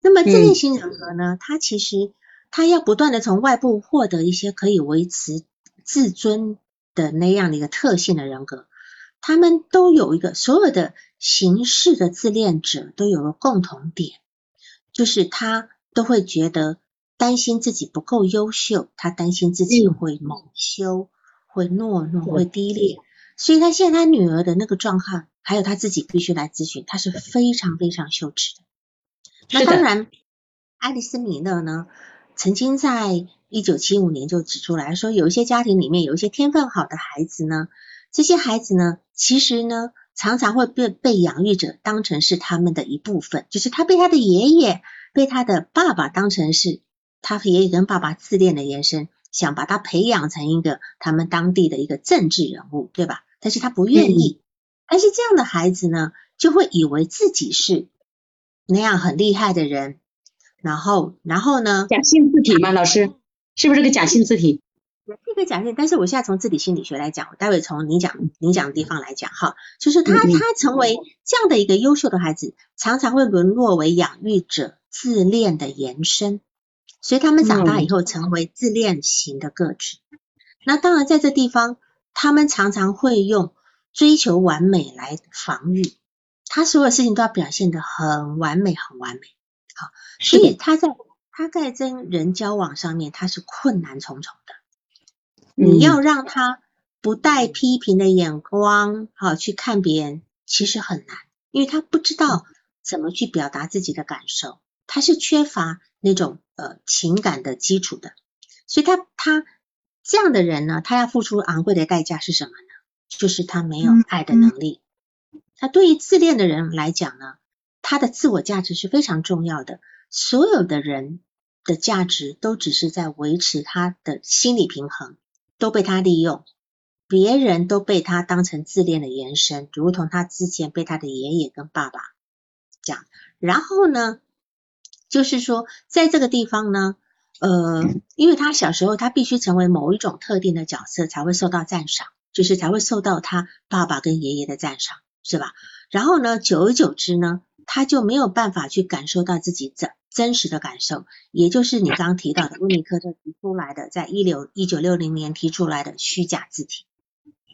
那么自恋型人格呢，他其实他要不断的从外部获得一些可以维持自尊的那样的一个特性的人格。他们都有一个，所有的形式的自恋者都有个共同点，就是他都会觉得担心自己不够优秀，他担心自己会蒙羞、会懦弱、会低劣，所以他现在他女儿的那个状况还有他自己必须来咨询，他是非常非常羞耻的。那当然，爱丽丝米勒呢，曾经在一九七五年就指出来说，有一些家庭里面有一些天分好的孩子呢，这些孩子呢，其实呢，常常会被被养育者当成是他们的一部分，就是他被他的爷爷、被他的爸爸当成是他爷爷跟爸爸自恋的延伸，想把他培养成一个他们当地的一个政治人物，对吧？但是他不愿意。但是这样的孩子呢，就会以为自己是那样很厉害的人，然后，然后呢，假性自体吗？老师，是不是个假性字体？这个假性，但是我现在从字体心理学来讲，我待会从你讲你讲的地方来讲哈，就是他他成为这样的一个优秀的孩子，常常会沦落为养育者自恋的延伸，所以他们长大以后成为自恋型的个体。那当然在这地方，他们常常会用追求完美来防御，他所有事情都要表现得很完美，很完美。好所，以他在他在跟人交往上面，他是困难重重的。你嗯要让他不带批评的眼光，好去看别人，其实很难，因为他不知道怎么去表达自己的感受，他是缺乏那种呃情感的基础的，所以他他这样的人呢，他要付出昂贵的代价是什么呢？就是他没有爱的能力。他对于自恋的人来讲呢，他的自我价值是非常重要的。所有的人的价值都只是在维持他的心理平衡，都被他利用，别人都被他当成自恋的延伸，如同他之前被他的爷爷跟爸爸讲。然后呢，就是说在这个地方呢，呃，因为他小时候他必须成为某一种特定的角色才会受到赞赏，就是才会受到他爸爸跟爷爷的赞赏，是吧？然后呢，久而久之呢，他就没有办法去感受到自己怎真实的感受，也就是你刚刚提到的温尼科特提出来的，在一六一九六零年提出来的虚假字体，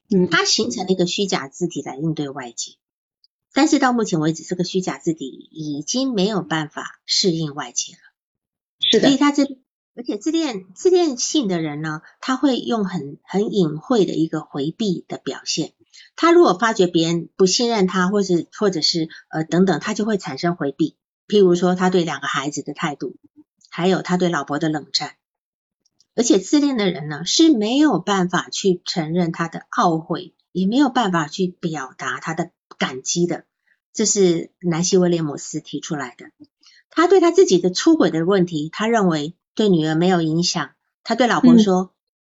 嗯它形成了一个虚假字体来应对外界，但是到目前为止，这个虚假字体已经没有办法适应外界了。是的，所以他这，而且自恋自恋性的人呢，他会用很很隐晦的一个回避的表现。他如果发觉别人不信任他，或者或者是呃等等，他就会产生回避。譬如说，他对两个孩子的态度，还有他对老婆的冷战。而且自恋的人呢，是没有办法去承认他的懊悔，也没有办法去表达他的感激的。这是南希威廉姆斯提出来的。他对他自己的出轨的问题，他认为对女儿没有影响。他对老婆说：“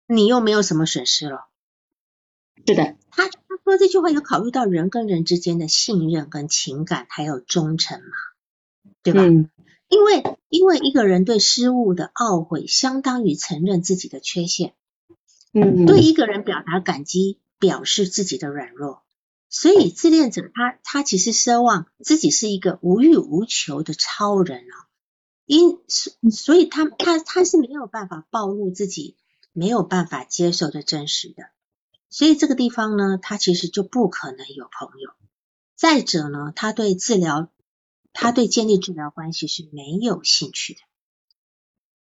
你又没有什么损失了。是的，”他他说这句话有考虑到人跟人之间的信任跟情感，还有忠诚嘛，对吧？嗯因为因为一个人对失误的懊悔，相当于承认自己的缺陷。嗯，对一个人表达感激，表示自己的软弱。所以自恋者他他其实奢望自己是一个无欲无求的超人哦，因所所以他他他是没有办法暴露自己没有办法接受的真实的，所以这个地方呢，他其实就不可能有朋友。再者呢，他对治疗，他对建立治疗关系是没有兴趣的，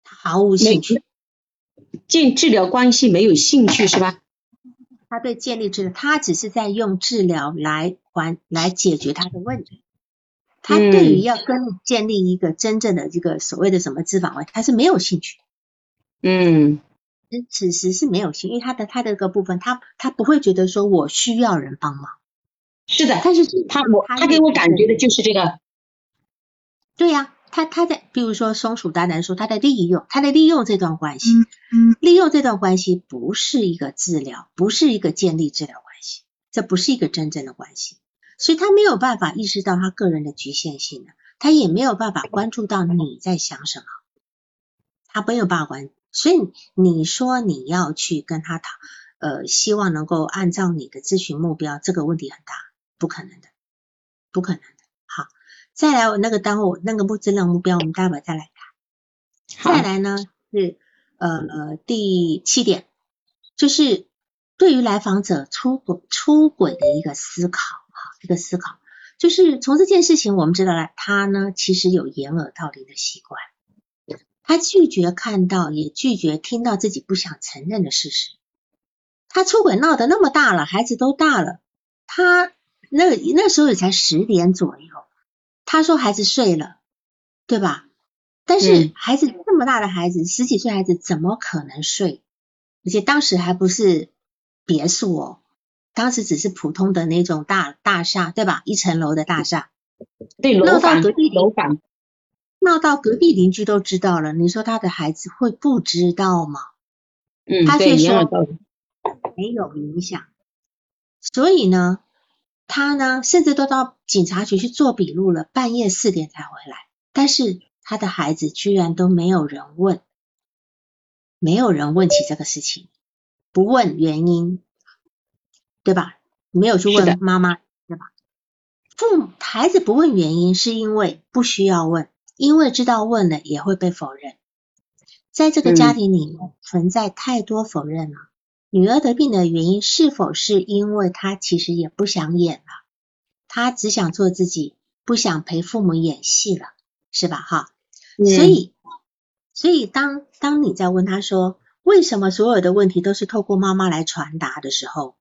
他毫无兴趣。建治疗关系没有兴趣是吧？他对建立治疗，他只是在用治疗来还来解决他的问题。他对于要跟你建立一个真正的这个所谓的什么咨访关系，他是没有兴趣。嗯此时是没有兴趣，因为他的他的个部分，他他不会觉得说我需要人帮忙。是的，但是他我他给我感觉的就是这个，对呀、他他在比如说松鼠大男说他在利用他在利用这段关系，嗯利用这段关系不是一个治疗，不是一个建立治疗关系，这不是一个真正的关系，所以他没有办法意识到他个人的局限性的，他也没有办法关注到你在想什么，他没有办法关，所以你说你要去跟他讨，呃，希望能够按照你的咨询目标，这个问题很大，不可能的，不可能再来我那个单我那个目质量目标，我们待会儿再来谈。再来呢是呃呃第七点，就是对于来访者出轨出轨的一个思考哈，一个思考，就是从这件事情我们知道了，他呢其实有掩耳盗铃的习惯，他拒绝看到，也拒绝听到自己不想承认的事实。他出轨闹得那么大了，孩子都大了，他那那时候也才十点左右，他说孩子睡了，对吧？但是孩子这么大的孩子，十几岁孩子怎么可能睡？而且当时还不是别墅哦，当时只是普通的那种大大厦，对吧？一层楼的大厦，对楼房楼房，闹到隔壁邻居都知道了，你说他的孩子会不知道吗？嗯，他却说没有影响，所以呢，他呢甚至都到警察局去做笔录了，半夜四点才回来，但是他的孩子居然都没有人问，没有人问起这个事情，不问原因，对吧？没有去问妈妈，对吧？父母孩子不问原因，是因为不需要问，因为知道问了也会被否认。在这个家庭里面存在太多否认了。女儿得病的原因是否是因为她其实也不想演了，她只想做自己，不想陪父母演戏了，是吧？哈，所以，所以当当你在问她说为什么所有的问题都是透过妈妈来传达的时候，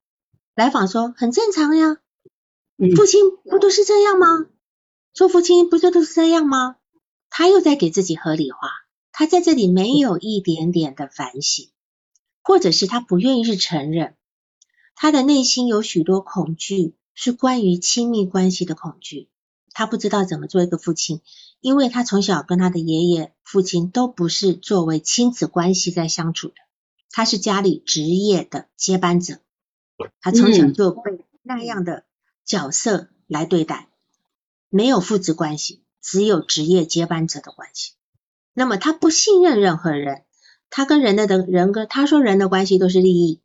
来访说很正常呀，父亲不都是这样吗？做父亲不就都是这样吗？他又在给自己合理化。他在这里没有一点点的反省，或者是他不愿意去承认，他的内心有许多恐惧，是关于亲密关系的恐惧。他不知道怎么做一个父亲，因为他从小跟他的爷爷、父亲都不是作为亲子关系在相处的，他是家里职业的接班者，他从小就被那样的角色来对待，没有父子关系，只有职业接班者的关系。那么他不信任任何人，他跟人的的人跟他说人的关系都是利益，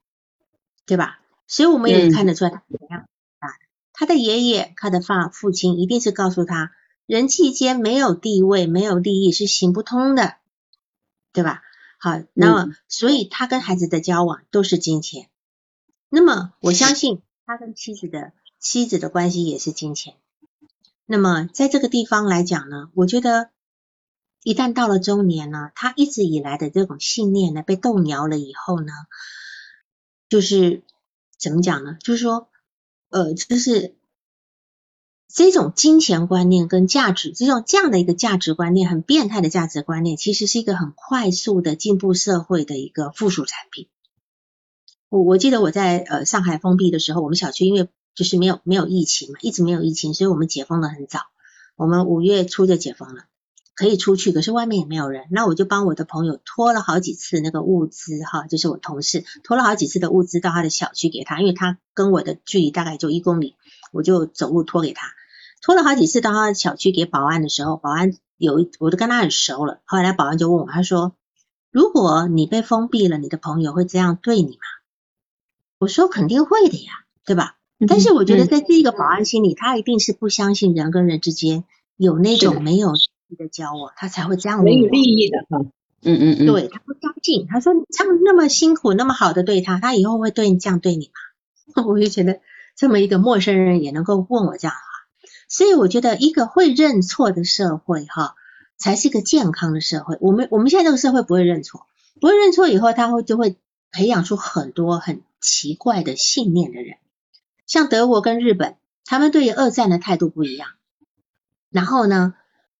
对吧？所以我们也看得出来他怎样啊？他的爷爷，他的父父亲一定是告诉他，人际间没有地位、没有利益是行不通的，对吧？好，那么所以他跟孩子的交往都是金钱。那么我相信他跟妻子的妻子的关系也是金钱。那么在这个地方来讲呢，我觉得。一旦到了中年呢，他一直以来的这种信念呢被动摇了以后呢，就是怎么讲呢？就是说，呃，就是这种金钱观念跟价值，这种这样的一个价值观念，很变态的价值观念，其实是一个很快速的进步社会的一个附属产品。我我记得我在呃上海封闭的时候，我们小区因为就是没有没有疫情嘛，一直没有疫情，所以我们解封的很早，我们五月初就解封了。可以出去，可是外面也没有人。那我就帮我的朋友拖了好几次那个物资，哈，就是我同事拖了好几次的物资到他的小区给他，因为他跟我的距离大概就一公里，我就走路拖给他。拖了好几次到他的小区给保安的时候，保安有我都跟他很熟了。后来保安就问我，他说：“如果你被封闭了，你的朋友会这样对你吗？”我说：“肯定会的呀，对吧？”但是我觉得在这个保安心里，他一定是不相信人跟人之间有那种没有。的教我，他才会这样。没有利益的哈，嗯嗯嗯，对他不相信，他说你这样那么辛苦，那么好的对他，他以后会对你这样对你吗？我就觉得这么一个陌生人也能够问我这样的话，所以我觉得一个会认错的社会哈，才是一个健康的社会。我们我们现在这个社会不会认错，不会认错以后，他会就会培养出很多很奇怪的信念的人，像德国跟日本，他们对于二战的态度不一样，然后呢？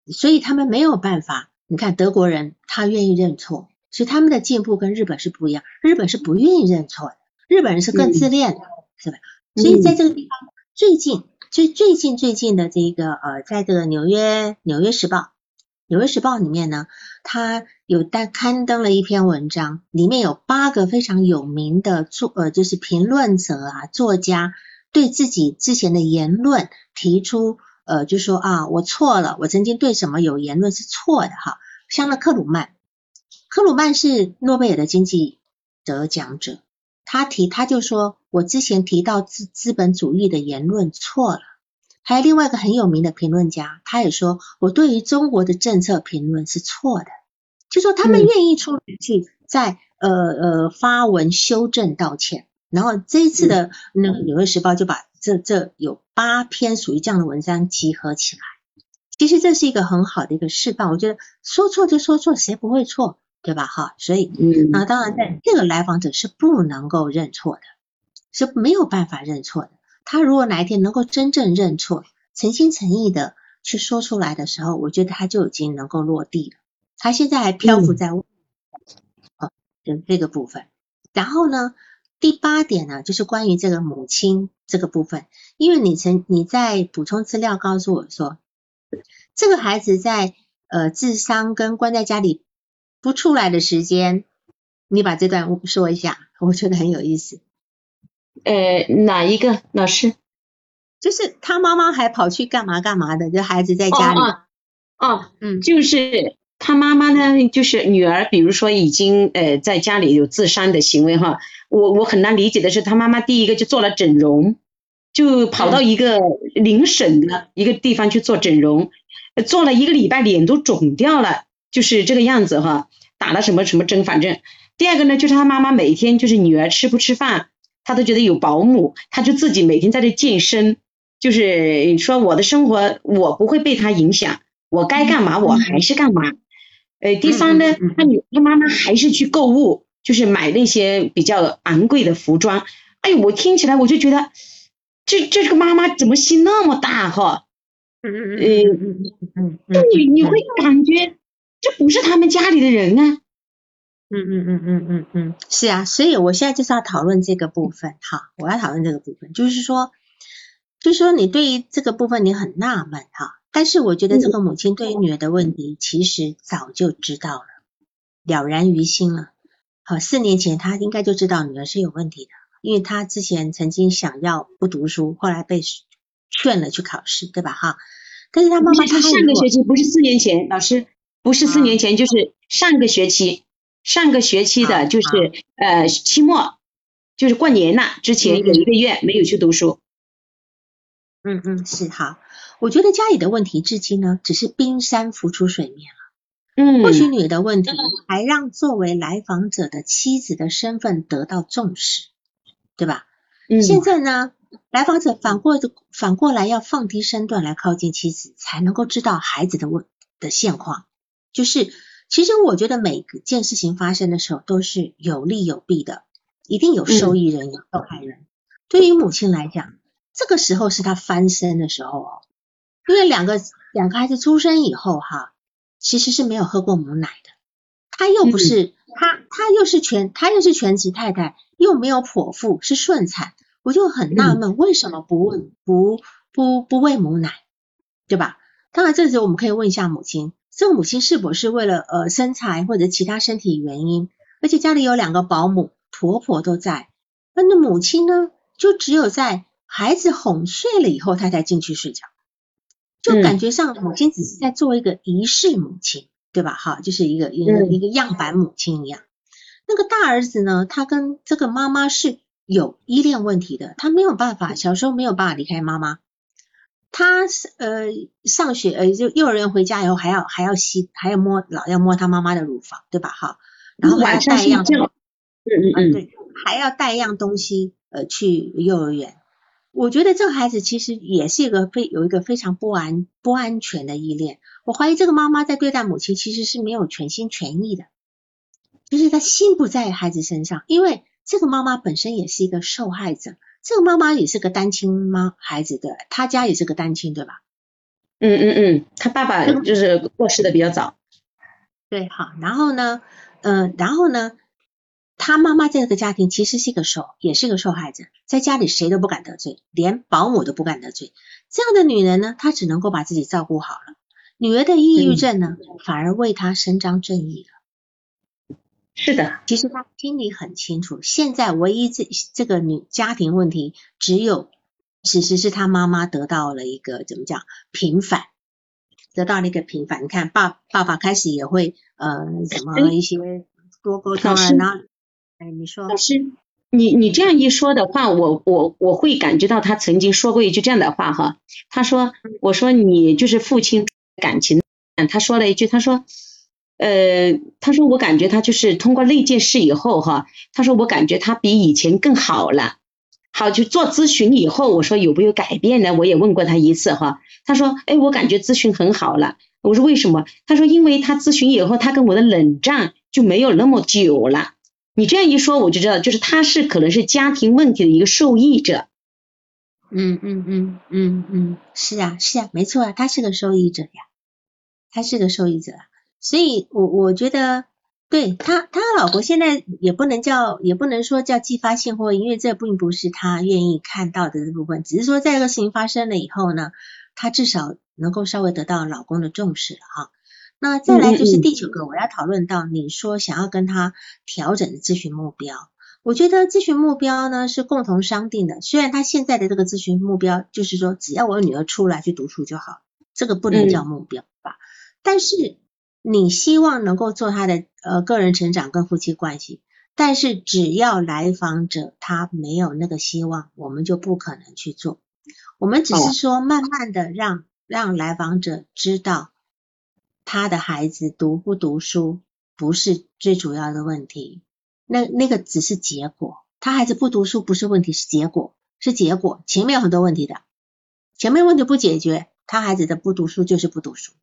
所以他们没有办法，你看德国人他愿意认错，所以他们的进步跟日本是不一样。日本是不愿意认错的，日本人是更自恋的，是吧？所以在这个地方，最近最最近最近的这个呃，在这个纽约纽约时报纽约时报里面呢，他有单刊登了一篇文章，里面有八个非常有名的作呃就是评论者啊作家对自己之前的言论提出。呃，就说啊，我错了，我曾经对什么有言论是错的哈。像那克鲁曼，克鲁曼是诺贝尔的经济得奖者，他提他就说我之前提到资资本主义的言论错了。还有另外一个很有名的评论家，他也说我对于中国的政策评论是错的，就说他们愿意出来去在呃呃发文修正道歉。然后这一次的那个纽约时报就把这这有八篇属于这样的文章集合起来，其实这是一个很好的一个示范。我觉得说错就说错，谁不会错，对吧？哈，所以嗯，那当然在这个来访者是不能够认错的，是没有办法认错的。他如果哪一天能够真正认错，诚心诚意的去说出来的时候，我觉得他就已经能够落地了。他现在还漂浮在哦的这个部分。然后呢，第八点呢，就是关于这个母亲这个部分，因为你曾你在补充资料告诉我说，这个孩子在呃智商跟关在家里不出来的时间，你把这段说一下，我觉得很有意思。呃，哪一个老师？就是他妈妈还跑去干嘛干嘛的，就孩子在家里。哦，嗯，就是他妈妈呢，就是女儿，比如说已经呃在家里有自伤的行为哈，我我很难理解的是，他妈妈第一个就做了整容，就跑到一个邻省的一个地方去做整容，做了一个礼拜，脸都肿掉了，就是这个样子哈，打了什么什么针，反正第二个呢，就是他妈妈每天就是女儿吃不吃饭。他都觉得有保姆，他就自己每天在这健身，就是说我的生活我不会被他影响，我该干嘛我还是干嘛。呃，第三呢，他女他妈妈还是去购物，就是买那些比较昂贵的服装。哎呦，我听起来我就觉得，这这个妈妈怎么心那么大哈？嗯嗯嗯嗯嗯嗯，你你会感觉这不是他们家里的人啊。嗯嗯嗯嗯嗯嗯，是啊，所以我现在就是要讨论这个部分，哈，我要讨论这个部分，就是说，就是说你对于这个部分你很纳闷哈，但是我觉得这个母亲对于女儿的问题其实早就知道了，了然于心了。好，四年前她应该就知道女儿是有问题的，因为她之前曾经想要不读书，后来被劝了去考试，对吧？哈，但是他妈妈他上个学期不是四年前，老师不是四年前，就是上个学期。上个学期的就是呃期末，就是过年了之前有一个月没有去读书。嗯嗯是好，我觉得家里的问题至今呢只是冰山浮出水面了。嗯，或许你的问题还让作为来访者的妻子的身份得到重视，对吧？嗯。现在呢，来访者反过反过来要放低身段来靠近妻子，才能够知道孩子的问的现况，就是。其实我觉得每件事情发生的时候都是有利有弊的，一定有受益人有受害人。对于母亲来讲，这个时候是她翻身的时候哦，因为两个两个孩子出生以后哈，其实是没有喝过母奶的，她又不是她她又是全她又是全职太太，又没有剖腹是顺产，我就很纳闷为什么不问不不不喂母奶，对吧？当然这时候我们可以问一下母亲。这个母亲是否是为了呃身材或者其他身体原因，而且家里有两个保姆，婆婆都在，那那母亲呢，就只有在孩子哄睡了以后，她才进去睡觉，就感觉上母亲只是在做一个仪式母亲，对吧？哈，就是一个一个一个样板母亲一样。那个大儿子呢，他跟这个妈妈是有依恋问题的，他没有办法，小时候没有办法离开妈妈。他是呃上学呃就幼儿园回家以后还要还要吸还要摸老要摸他妈妈的乳房对吧哈，然后还要带一样嗯嗯嗯对还要带一样东西呃去幼儿园，我觉得这个孩子其实也是一个非有一个非常不安不安全的依恋，我怀疑这个妈妈在对待母亲其实是没有全心全意的，就是他心不在孩子身上，因为这个妈妈本身也是一个受害者。这个妈妈也是个单亲妈孩子的，他家也是个单亲，对吧？嗯嗯嗯，他爸爸就是过世的比较早。对，好，然后呢，嗯，然后呢，他妈妈这个家庭其实是一个受，也是个受害者，在家里谁都不敢得罪，连保姆都不敢得罪。这样的女人呢，她只能够把自己照顾好了。女儿的抑郁症呢，反而为她伸张正义了。是的，其实她心里很清楚，现在唯一这这个女家庭问题，只有其实是她妈妈得到了一个怎么讲平反，得到了一个平反。你看爸爸爸开始也会呃什么一些多沟通啊，然后哎你说老师，你你这样一说的话，我我我会感觉到他曾经说过一句这样的话哈，他说我说你就是父亲感情，他说了一句他说。呃，他说我感觉他就是通过那件事以后哈，他说我感觉他比以前更好了。好，就做咨询以后，我说有没有改变呢？我也问过他一次哈，他说，哎，我感觉咨询很好了。我说为什么？他说因为他咨询以后，他跟我的冷战就没有那么久了。你这样一说，我就知道，就是他是可能是家庭问题的一个受益者。嗯嗯嗯嗯嗯，是啊是啊，没错啊，他是个受益者呀，他是个受益者，所以我我觉得。对他，他老婆现在也不能叫，也不能说叫继发性或因为这并不是他愿意看到的这部分，只是说在这个事情发生了以后呢，他至少能够稍微得到老公的重视了哈。那再来就是第九个，我要讨论到你说想要跟他调整的咨询目标，我觉得咨询目标呢是共同商定的，虽然他现在的这个咨询目标就是说只要我女儿出来去读书就好，这个不能叫目标吧，但是。你希望能够做他的呃个人成长跟夫妻关系，但是只要来访者他没有那个希望，我们就不可能去做。我们只是说慢慢的让让来访者知道，他的孩子读不读书不是最主要的问题，那那个只是结果。他孩子不读书不是问题，是结果，是结果。前面有很多问题的，前面问题不解决，他孩子的不读书就是不读书。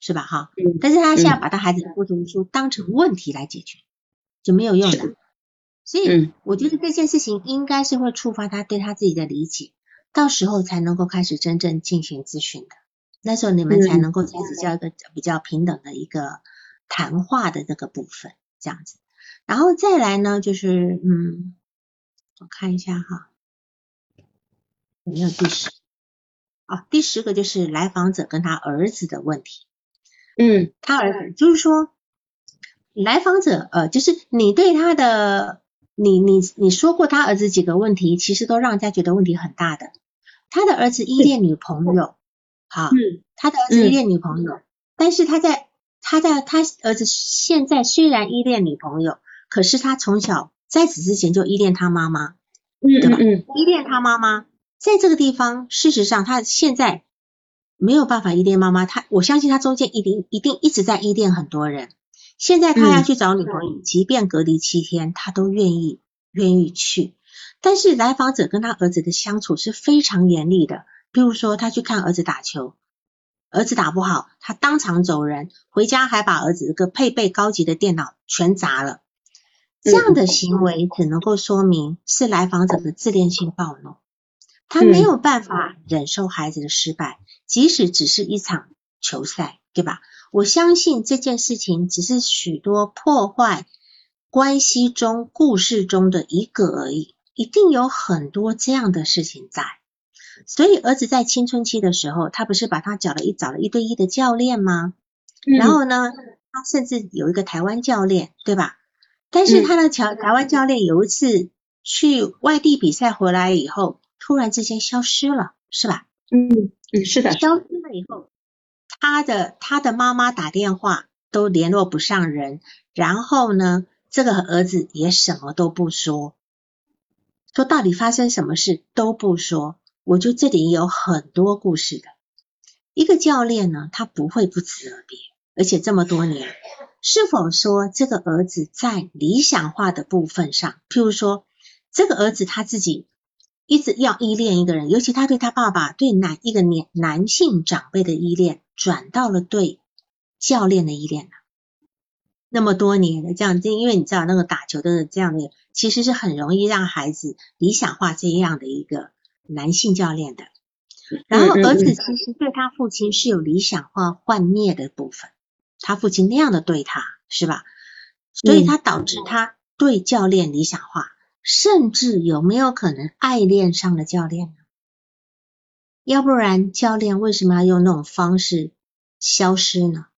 是吧哈？但是他现在把他孩子的不读书当成问题来解决，就没有用的。所以我觉得这件事情应该是会触发他对他自己的理解，到时候才能够开始真正进行咨询的。那时候你们才能够开始交一个比较平等的一个谈话的这个部分，这样子。然后再来呢，就是嗯，我看一下哈，有没有第十？啊，第十个就是来访者跟他儿子的问题。嗯，他儿子就是说，来访者呃，就是你对他的，你你你说过他儿子几个问题，其实都让人家觉得问题很大的。他的儿子依恋女朋友，好，他的儿子依恋女朋友，但是他在他在他儿子现在虽然依恋女朋友，可是他从小在此之前就依恋他妈妈，对吧？嗯依恋他妈妈，在这个地方，事实上他现在。没有办法依恋妈妈，他我相信他中间一定一定一直在依恋很多人。现在他要去找女朋友，即便隔离七天，他都愿意愿意去。但是来访者跟他儿子的相处是非常严厉的，比如说他去看儿子打球，儿子打不好，他当场走人，回家还把儿子个配备高级的电脑全砸了。这样的行为只能够说明是来访者的自恋性暴怒，他没有办法忍受孩子的失败。即使只是一场球赛，对吧？我相信这件事情只是许多破坏关系中故事中的一个而已，一定有很多这样的事情在。所以儿子在青春期的时候，他不是把他找了一找了一对一的教练吗？然后呢，他甚至有一个台湾教练，对吧？但是他的台台湾教练有一次去外地比赛回来以后，突然之间消失了，是吧？嗯。嗯，是的。消失了以后，他的他的妈妈打电话都联络不上人，然后呢，这个儿子也什么都不说，说到底发生什么事都不说。我就这里有很多故事的。一个教练呢，他不会不辞而别，而且这么多年，是否说这个儿子在理想化的部分上，譬如说这个儿子他自己。一直要依恋一个人，尤其他对他爸爸对男一个年男性长辈的依恋，转到了对教练的依恋了。那么多年的这样，因为你知道那个打球的这样的，其实是很容易让孩子理想化这样的一个男性教练的。然后儿子其实对他父亲是有理想化幻灭的部分，他父亲那样的对他是吧？所以他导致他对教练理想化。甚至有没有可能爱恋上了教练呢？要不然教练为什么要用那种方式消失呢？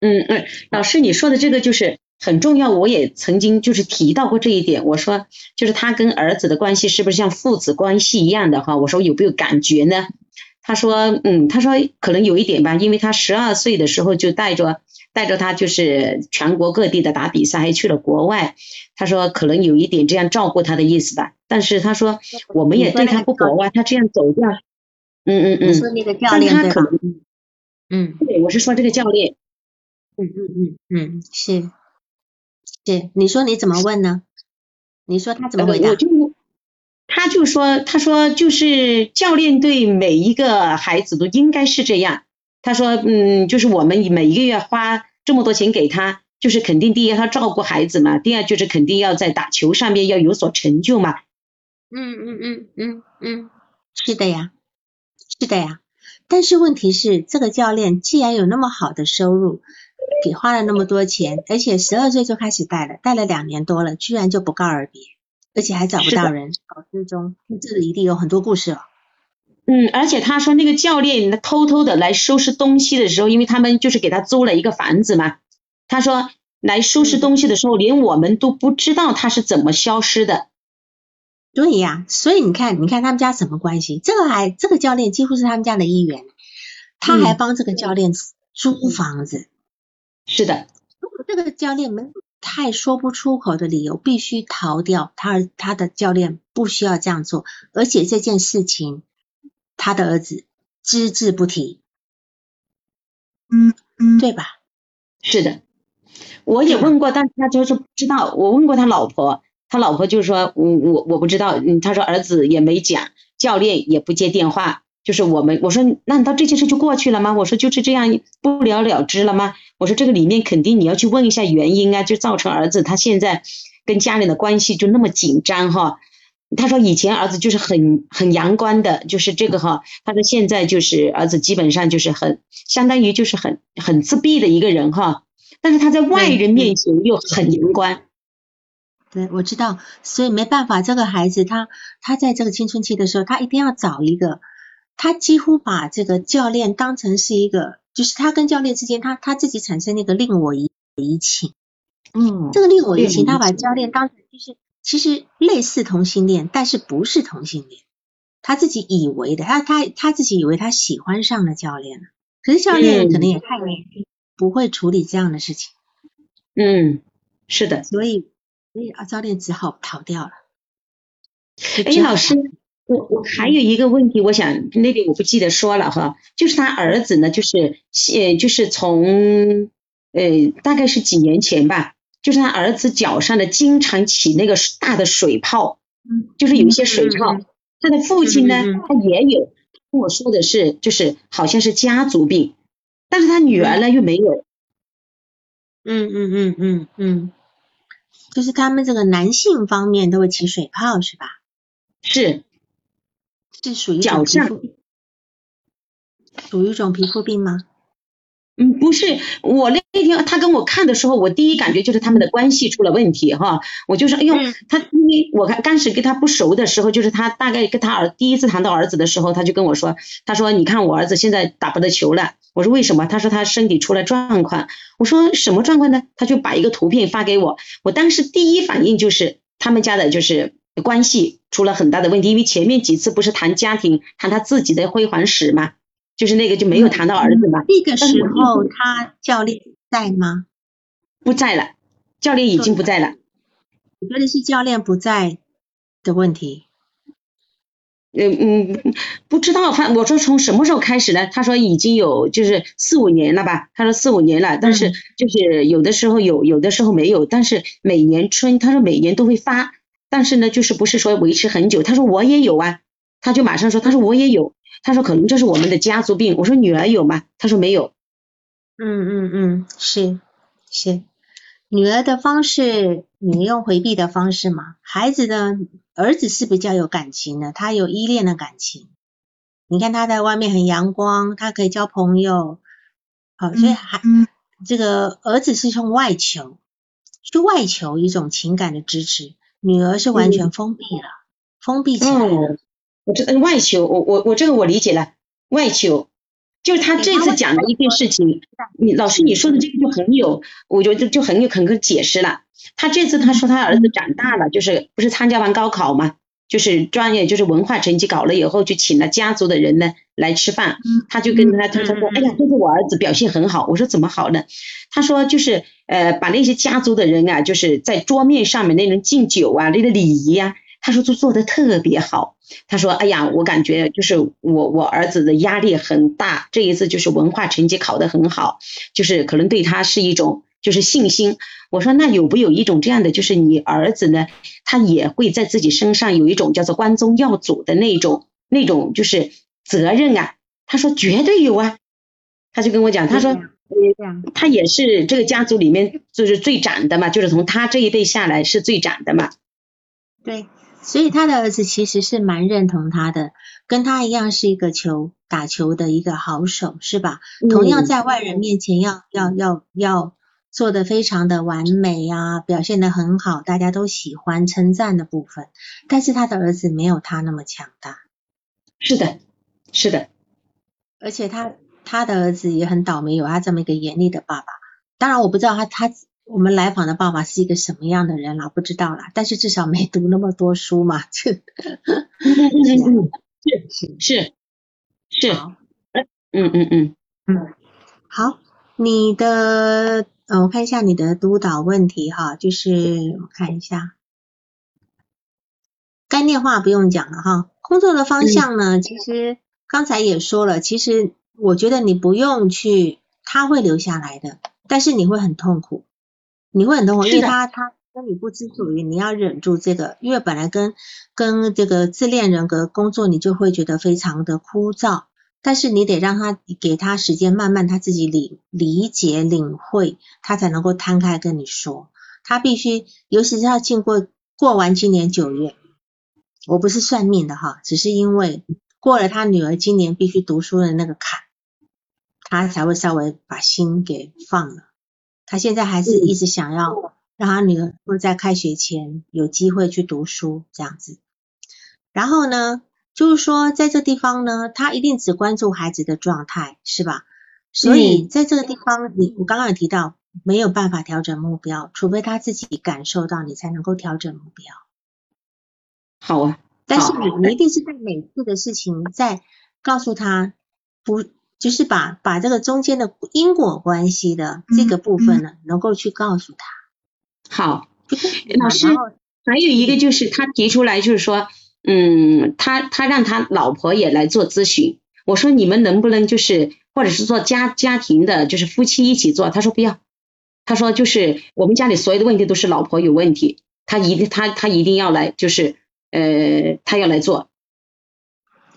嗯嗯，老师你说的这个就是很重要，我也曾经就是提到过这一点。我说就是他跟儿子的关系是不是像父子关系一样的哈？我说有没有感觉呢？他说嗯，他说可能有一点吧，因为他十二岁的时候就带着。带着他就是全国各地的打比赛，还去了国外。他说可能有一点这样照顾他的意思吧，但是他说我们也对他不国外，他这样走掉。嗯嗯嗯。说那个教练对能，嗯，对，我是说这个教练。嗯嗯嗯嗯，是是，你说你怎么问呢？你说他怎么回答？我就他就说，他说就是教练对每一个孩子都应该是这样。他说，嗯，就是我们每一个月花这么多钱给他，就是肯定第一他照顾孩子嘛，第二就是肯定要在打球上面要有所成就嘛。嗯嗯嗯嗯嗯，是的呀，是的呀。但是问题是，这个教练既然有那么好的收入，给花了那么多钱，而且十二岁就开始带了，带了两年多了，居然就不告而别，而且还找不到人搞失踪，这里一定有很多故事了。嗯，而且他说那个教练偷偷的来收拾东西的时候，因为他们就是给他租了一个房子嘛，他说来收拾东西的时候，连我们都不知道他是怎么消失的。对呀，所以你看，你看他们家什么关系？这个还这个教练几乎是他们家的一员，他还帮这个教练租房子。是的，如果这个教练没太说不出口的理由，必须逃掉，他他的教练不需要这样做，而且这件事情。他的儿子只字不提，嗯嗯，对吧？是的，我也问过，但是他就是不知道。我问过他老婆，他老婆就说，我我我不知道。嗯，他说儿子也没讲，教练也不接电话，就是我们。我说，那到这件事就过去了吗？我说就是这样不了了之了吗？我说这个里面肯定你要去问一下原因啊，就造成儿子他现在跟家里的关系就那么紧张哈。他说以前儿子就是很很阳光的，就是这个哈。他说现在就是儿子基本上就是很相当于就是很很自闭的一个人哈。但是他在外人面前又很阳光。对，我知道，所以没办法，这个孩子他他在这个青春期的时候，他一定要找一个，他几乎把这个教练当成是一个，就是他跟教练之间，他他自己产生那个令我移移情。嗯，这个令我移情，他把教练当成就是。其实类似同性恋，但是不是同性恋，他自己以为的，他他他自己以为他喜欢上了教练了，可是教练可能也太年轻，不会处理这样的事情。嗯，是的，所以所以啊，教练只好逃掉了。哎，老师，我我还有一个问题，我想那个我不记得说了哈，就是他儿子呢，就是呃，就是从呃，大概是几年前吧。就是他儿子脚上的经常起那个大的水泡，就是有一些水泡。他的父亲呢，他也有跟我说的是，就是好像是家族病，但是他女儿呢又没有。嗯嗯嗯嗯嗯，就是他们这个男性方面都会起水泡是吧？是，是属于脚上，属于一种皮肤病吗？嗯，不是，我那天他跟我看的时候，我第一感觉就是他们的关系出了问题哈。我就说，哎呦，他因为我看刚始跟他不熟的时候，就是他大概跟他儿第一次谈到儿子的时候，他就跟我说，他说你看我儿子现在打不得球了。我说为什么？他说他身体出了状况。我说什么状况呢？他就把一个图片发给我。我当时第一反应就是他们家的就是关系出了很大的问题，因为前面几次不是谈家庭，谈他自己的辉煌史吗？就是那个就没有谈到儿子嘛？那个时候他教练在吗？不在了，教练已经不在了。我觉得是教练不在的问题。嗯嗯，不知道，他我说从什么时候开始呢？他说已经有就是四五年了吧？他说四五年了，但是就是有的时候有，有的时候没有。但是每年春，他说每年都会发，但是呢，就是不是说维持很久。他说我也有啊，他就马上说，他说我也有。他说可能这是我们的家族病。我说女儿有吗？他说没有。嗯嗯嗯，是是，女儿的方式，你用回避的方式嘛？孩子的儿子是比较有感情的，他有依恋的感情。你看他在外面很阳光，他可以交朋友，好，所以还这个儿子是从外求，去外求一种情感的支持。女儿是完全封闭了，封闭起来了。我这外求，我我我这个我理解了，外求就是他这次讲的一件事情，你老师你说的这个就很有，我觉得就很有可能解释了。他这次他说他儿子长大了，就是不是参加完高考嘛，就是专业就是文化成绩搞了以后，就请了家族的人呢来吃饭，他就跟他他说，哎呀，这是我儿子表现很好。我说怎么好呢？他说就是呃把那些家族的人啊，就是在桌面上面那种敬酒啊，那个礼仪呀。他说都做的特别好，他说哎呀，我感觉就是我我儿子的压力很大，这一次就是文化成绩考得很好，就是可能对他是一种就是信心。我说那有不有一种这样的，就是你儿子呢，他也会在自己身上有一种叫做光宗耀祖的那种那种就是责任啊？他说绝对有啊，他就跟我讲，他说他也是这个家族里面就是最长的嘛，就是从他这一辈下来是最长的嘛。对。所以他的儿子其实是蛮认同他的，跟他一样是一个球打球的一个好手，是吧？同样在外人面前要要要要做的非常的完美啊，表现的很好，大家都喜欢称赞的部分。但是他的儿子没有他那么强大。是的，是的。而且他他的儿子也很倒霉，有他这么一个严厉的爸爸。当然我不知道他他。我们来访的爸爸是一个什么样的人啦？不知道啦，但是至少没读那么多书嘛。是是是是，嗯嗯嗯嗯，好，你的呃，我看一下你的督导问题哈，就是我看一下，概念化不用讲了哈。工作的方向呢，其实刚才也说了，其实我觉得你不用去，他会留下来的，但是你会很痛苦。你会很痛苦，因为他他跟你不知所云，你要忍住这个，因为本来跟跟这个自恋人格工作，你就会觉得非常的枯燥，但是你得让他给他时间，慢慢他自己理理解领会，他才能够摊开跟你说，他必须，尤其是要经过过完今年九月，我不是算命的哈，只是因为过了他女儿今年必须读书的那个坎，他才会稍微把心给放了。他现在还是一直想要让他女儿在开学前有机会去读书这样子。然后呢，就是说在这地方呢，他一定只关注孩子的状态，是吧？所以在这个地方，你我刚刚有提到没有办法调整目标，除非他自己感受到，你才能够调整目标。好啊，但是你你一定是在每次的事情在告诉他不。就是把把这个中间的因果关系的这个部分呢，能够去告诉他。好，老师，还有一个就是他提出来，就是说，嗯，他他让他老婆也来做咨询。我说你们能不能就是，或者是做家家庭的，就是夫妻一起做？他说不要，他说就是我们家里所有的问题都是老婆有问题，他一定他他一定要来，就是呃，他要来做。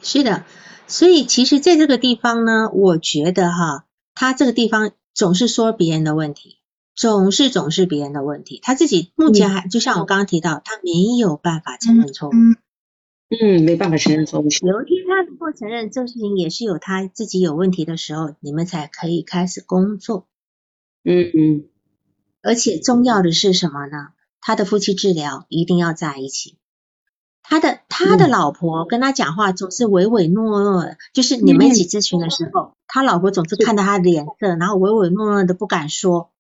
是的。所以其实在这个地方呢，我觉得哈，他这个地方总是说别人的问题，总是总是别人的问题，他自己目前还就像我刚刚提到，他没有办法承认错误。嗯，没办法承认错误。有一天他能够承认这个事情也是有他自己有问题的时候，你们才可以开始工作。嗯嗯。而且重要的是什么呢？他的夫妻治疗一定要在一起。他的他的老婆跟他讲话总是唯唯诺诺的，就是你们一起咨询的时候，他老婆总是看到他的脸色，然后唯唯诺诺的不敢说。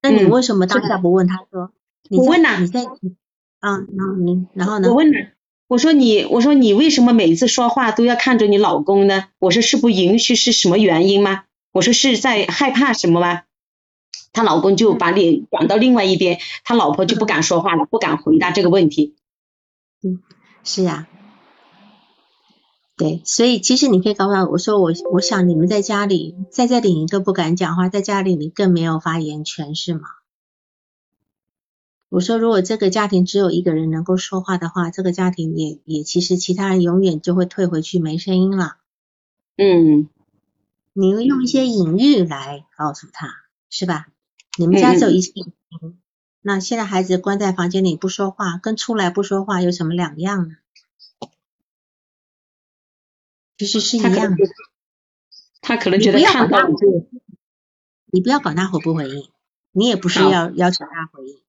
那你为什么当下不问他说？我问了，你在啊，然后你然后呢？我问了，我说你我说你为什么每一次说话都要看着你老公呢？我说是不允许是什么原因吗？我说是在害怕什么吗？她老公就把脸转到另外一边，他老婆就不敢说话了，不敢回答这个问题。嗯。是啊，对，所以其实你可以告诉他，我说我我想你们在家里在这里你都不敢讲话，在家里你更没有发言权，是吗？我说如果这个家庭只有一个人能够说话的话，这个家庭也也其实其他人永远就会退回去没声音了。嗯，你用一些隐喻来告诉他，是吧？你们家只有一。那现在孩子关在房间里不说话，跟出来不说话有什么两样呢？其实是一样的。他可能觉得看到就，你不要管他回不回应，你也不是要要求他回应，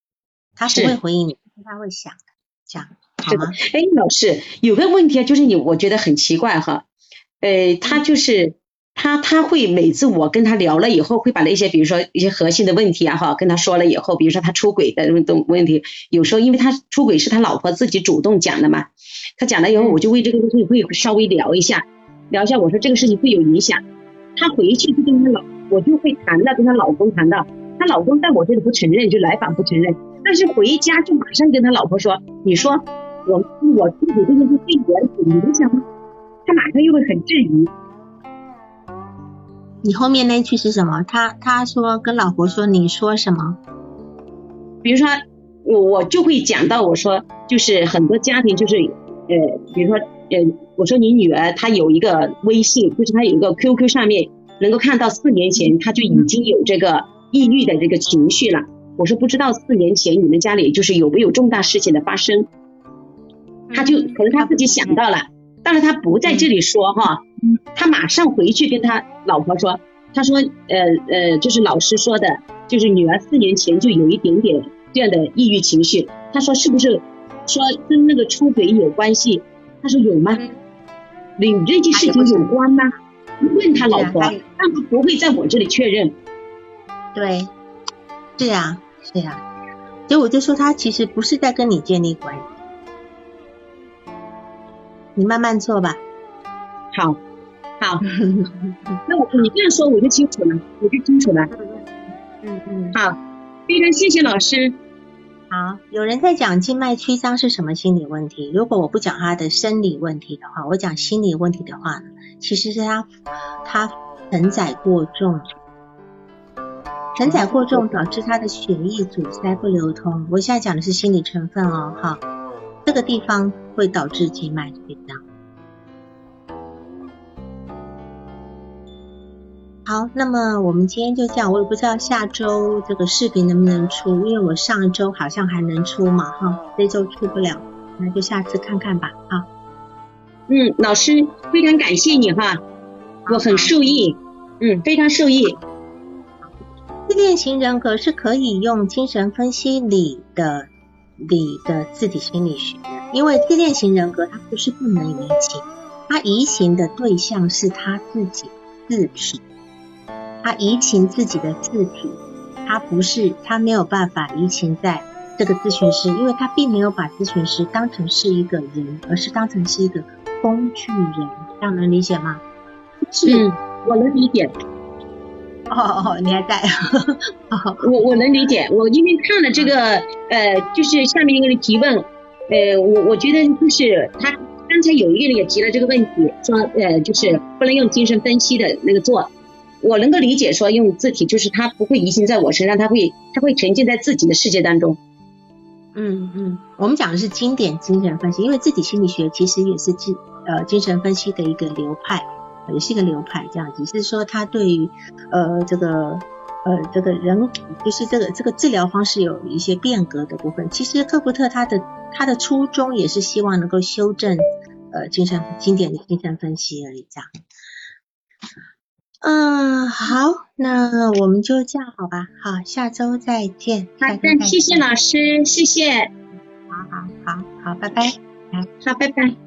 他不会回应你，他会想的，这样好吗？哎，老师有个问题啊，就是你我觉得很奇怪哈，呃，他就是。他他会每次我跟他聊了以后，会把那些比如说一些核心的问题啊哈，跟他说了以后，比如说他出轨的问东问题，有时候因为他出轨是他老婆自己主动讲的嘛，他讲了以后，我就为这个东西会稍微聊一下，聊一下，我说这个事情会有影响，他回去就跟他老，我就会谈到跟他老公谈到，他老公在我这里不承认，就来访不承认，但是回家就马上跟他老婆说，你说我我自己这件事对我有影响吗？他马上又会很质疑。你后面那句是什么？他他说跟老婆说，你说什么？比如说我我就会讲到我说就是很多家庭就是呃比如说呃我说你女儿她有一个微信，就是她有一个 QQ 上面能够看到四年前她就已经有这个抑郁的这个情绪了。我说不知道四年前你们家里就是有没有重大事情的发生？他就可能他自己想到了，但是他不在这里说哈，他马上回去跟他老婆说，他说呃呃，就是老师说的，就是女儿四年前就有一点点这样的抑郁情绪，他说是不是说跟那个出轨有关系？他说有吗？与这件事情有关吗？问他老婆，但他不会在我这里确认。对，对呀，是呀。所以我就说，他其实不是在跟你建立关系。你慢慢做吧。好，好。那我你这样说，我就清楚了，我就清楚了。嗯嗯。好，非常谢谢老师。好，有人在讲静脉曲张是什么心理问题？如果我不讲他的生理问题的话，我讲心理问题的话呢，其实是他他承载过重。承载过重导致他的血液阻塞不流通。我现在讲的是心理成分哦，哈，这个地方会导致静脉曲张。好，那么我们今天就这样，我也不知道下周这个视频能不能出，因为我上周好像还能出嘛，哈，这周出不了，那就下次看看吧，啊。嗯，老师非常感谢你哈，我很受益，嗯，非常受益。自恋型人格是可以用精神分析里的里的自体心理学的，因为自恋型人格它不是不能移情，他移情的对象是他自己自体，他移情自己的自体，他不是他没有办法移情在这个咨询师，因为他并没有把咨询师当成是一个人，而是当成是一个工具人，这样能理解吗？是，我能理解。哦哦，你还在？我我能理解，我因为看了这个，呃，就是下面一个人提问，呃，我我觉得就是他刚才有一个人也提了这个问题，说呃，就是不能用精神分析的那个做，我能够理解说用字体，就是他不会移行在我身上，他会他会沉浸在自己的世界当中。嗯嗯，我们讲的是经典精神分析，因为自体心理学其实也是精呃精神分析的一个流派。也是一个流派，这样子是说他对于呃这个呃这个人就是这个这个治疗方式有一些变革的部分。其实科伯特他的他的初衷也是希望能够修正呃精神经典的精神分析而已，这样。嗯，好，那我们就这样好吧，好，下周再见。好的，谢谢老师，谢谢。好好好好，拜拜。好，拜拜。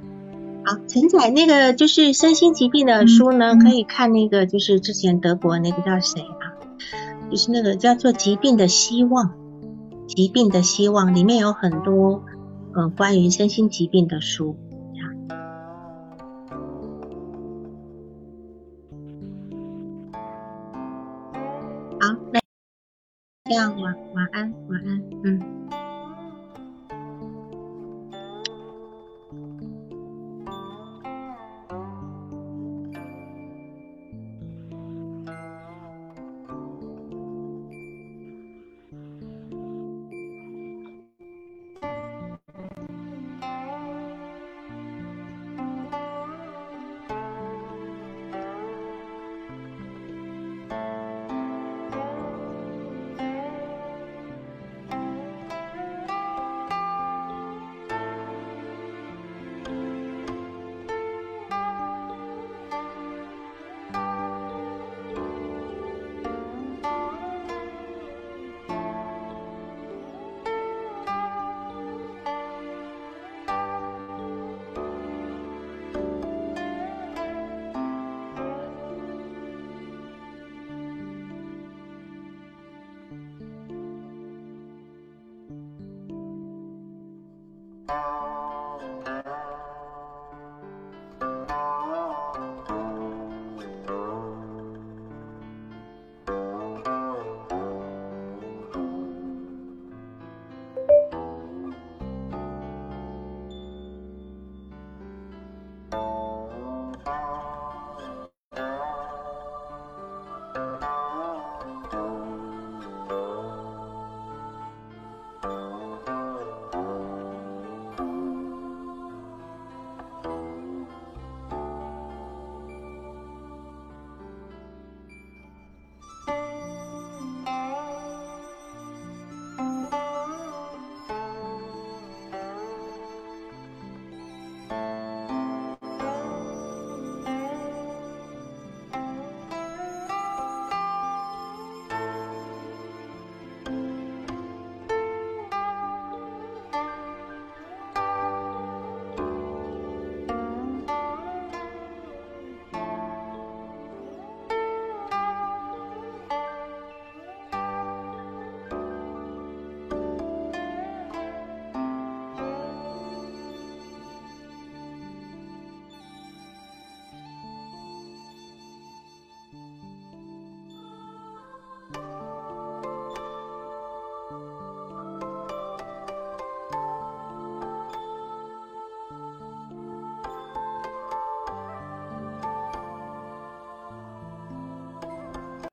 好，陈仔那个就是身心疾病的书呢，可以看那个就是之前德国那个叫谁啊？就是那个叫做《疾病的希望》，疾病的希望里面有很多呃关于身心疾病的书。好，那这样晚晚安，晚安，嗯。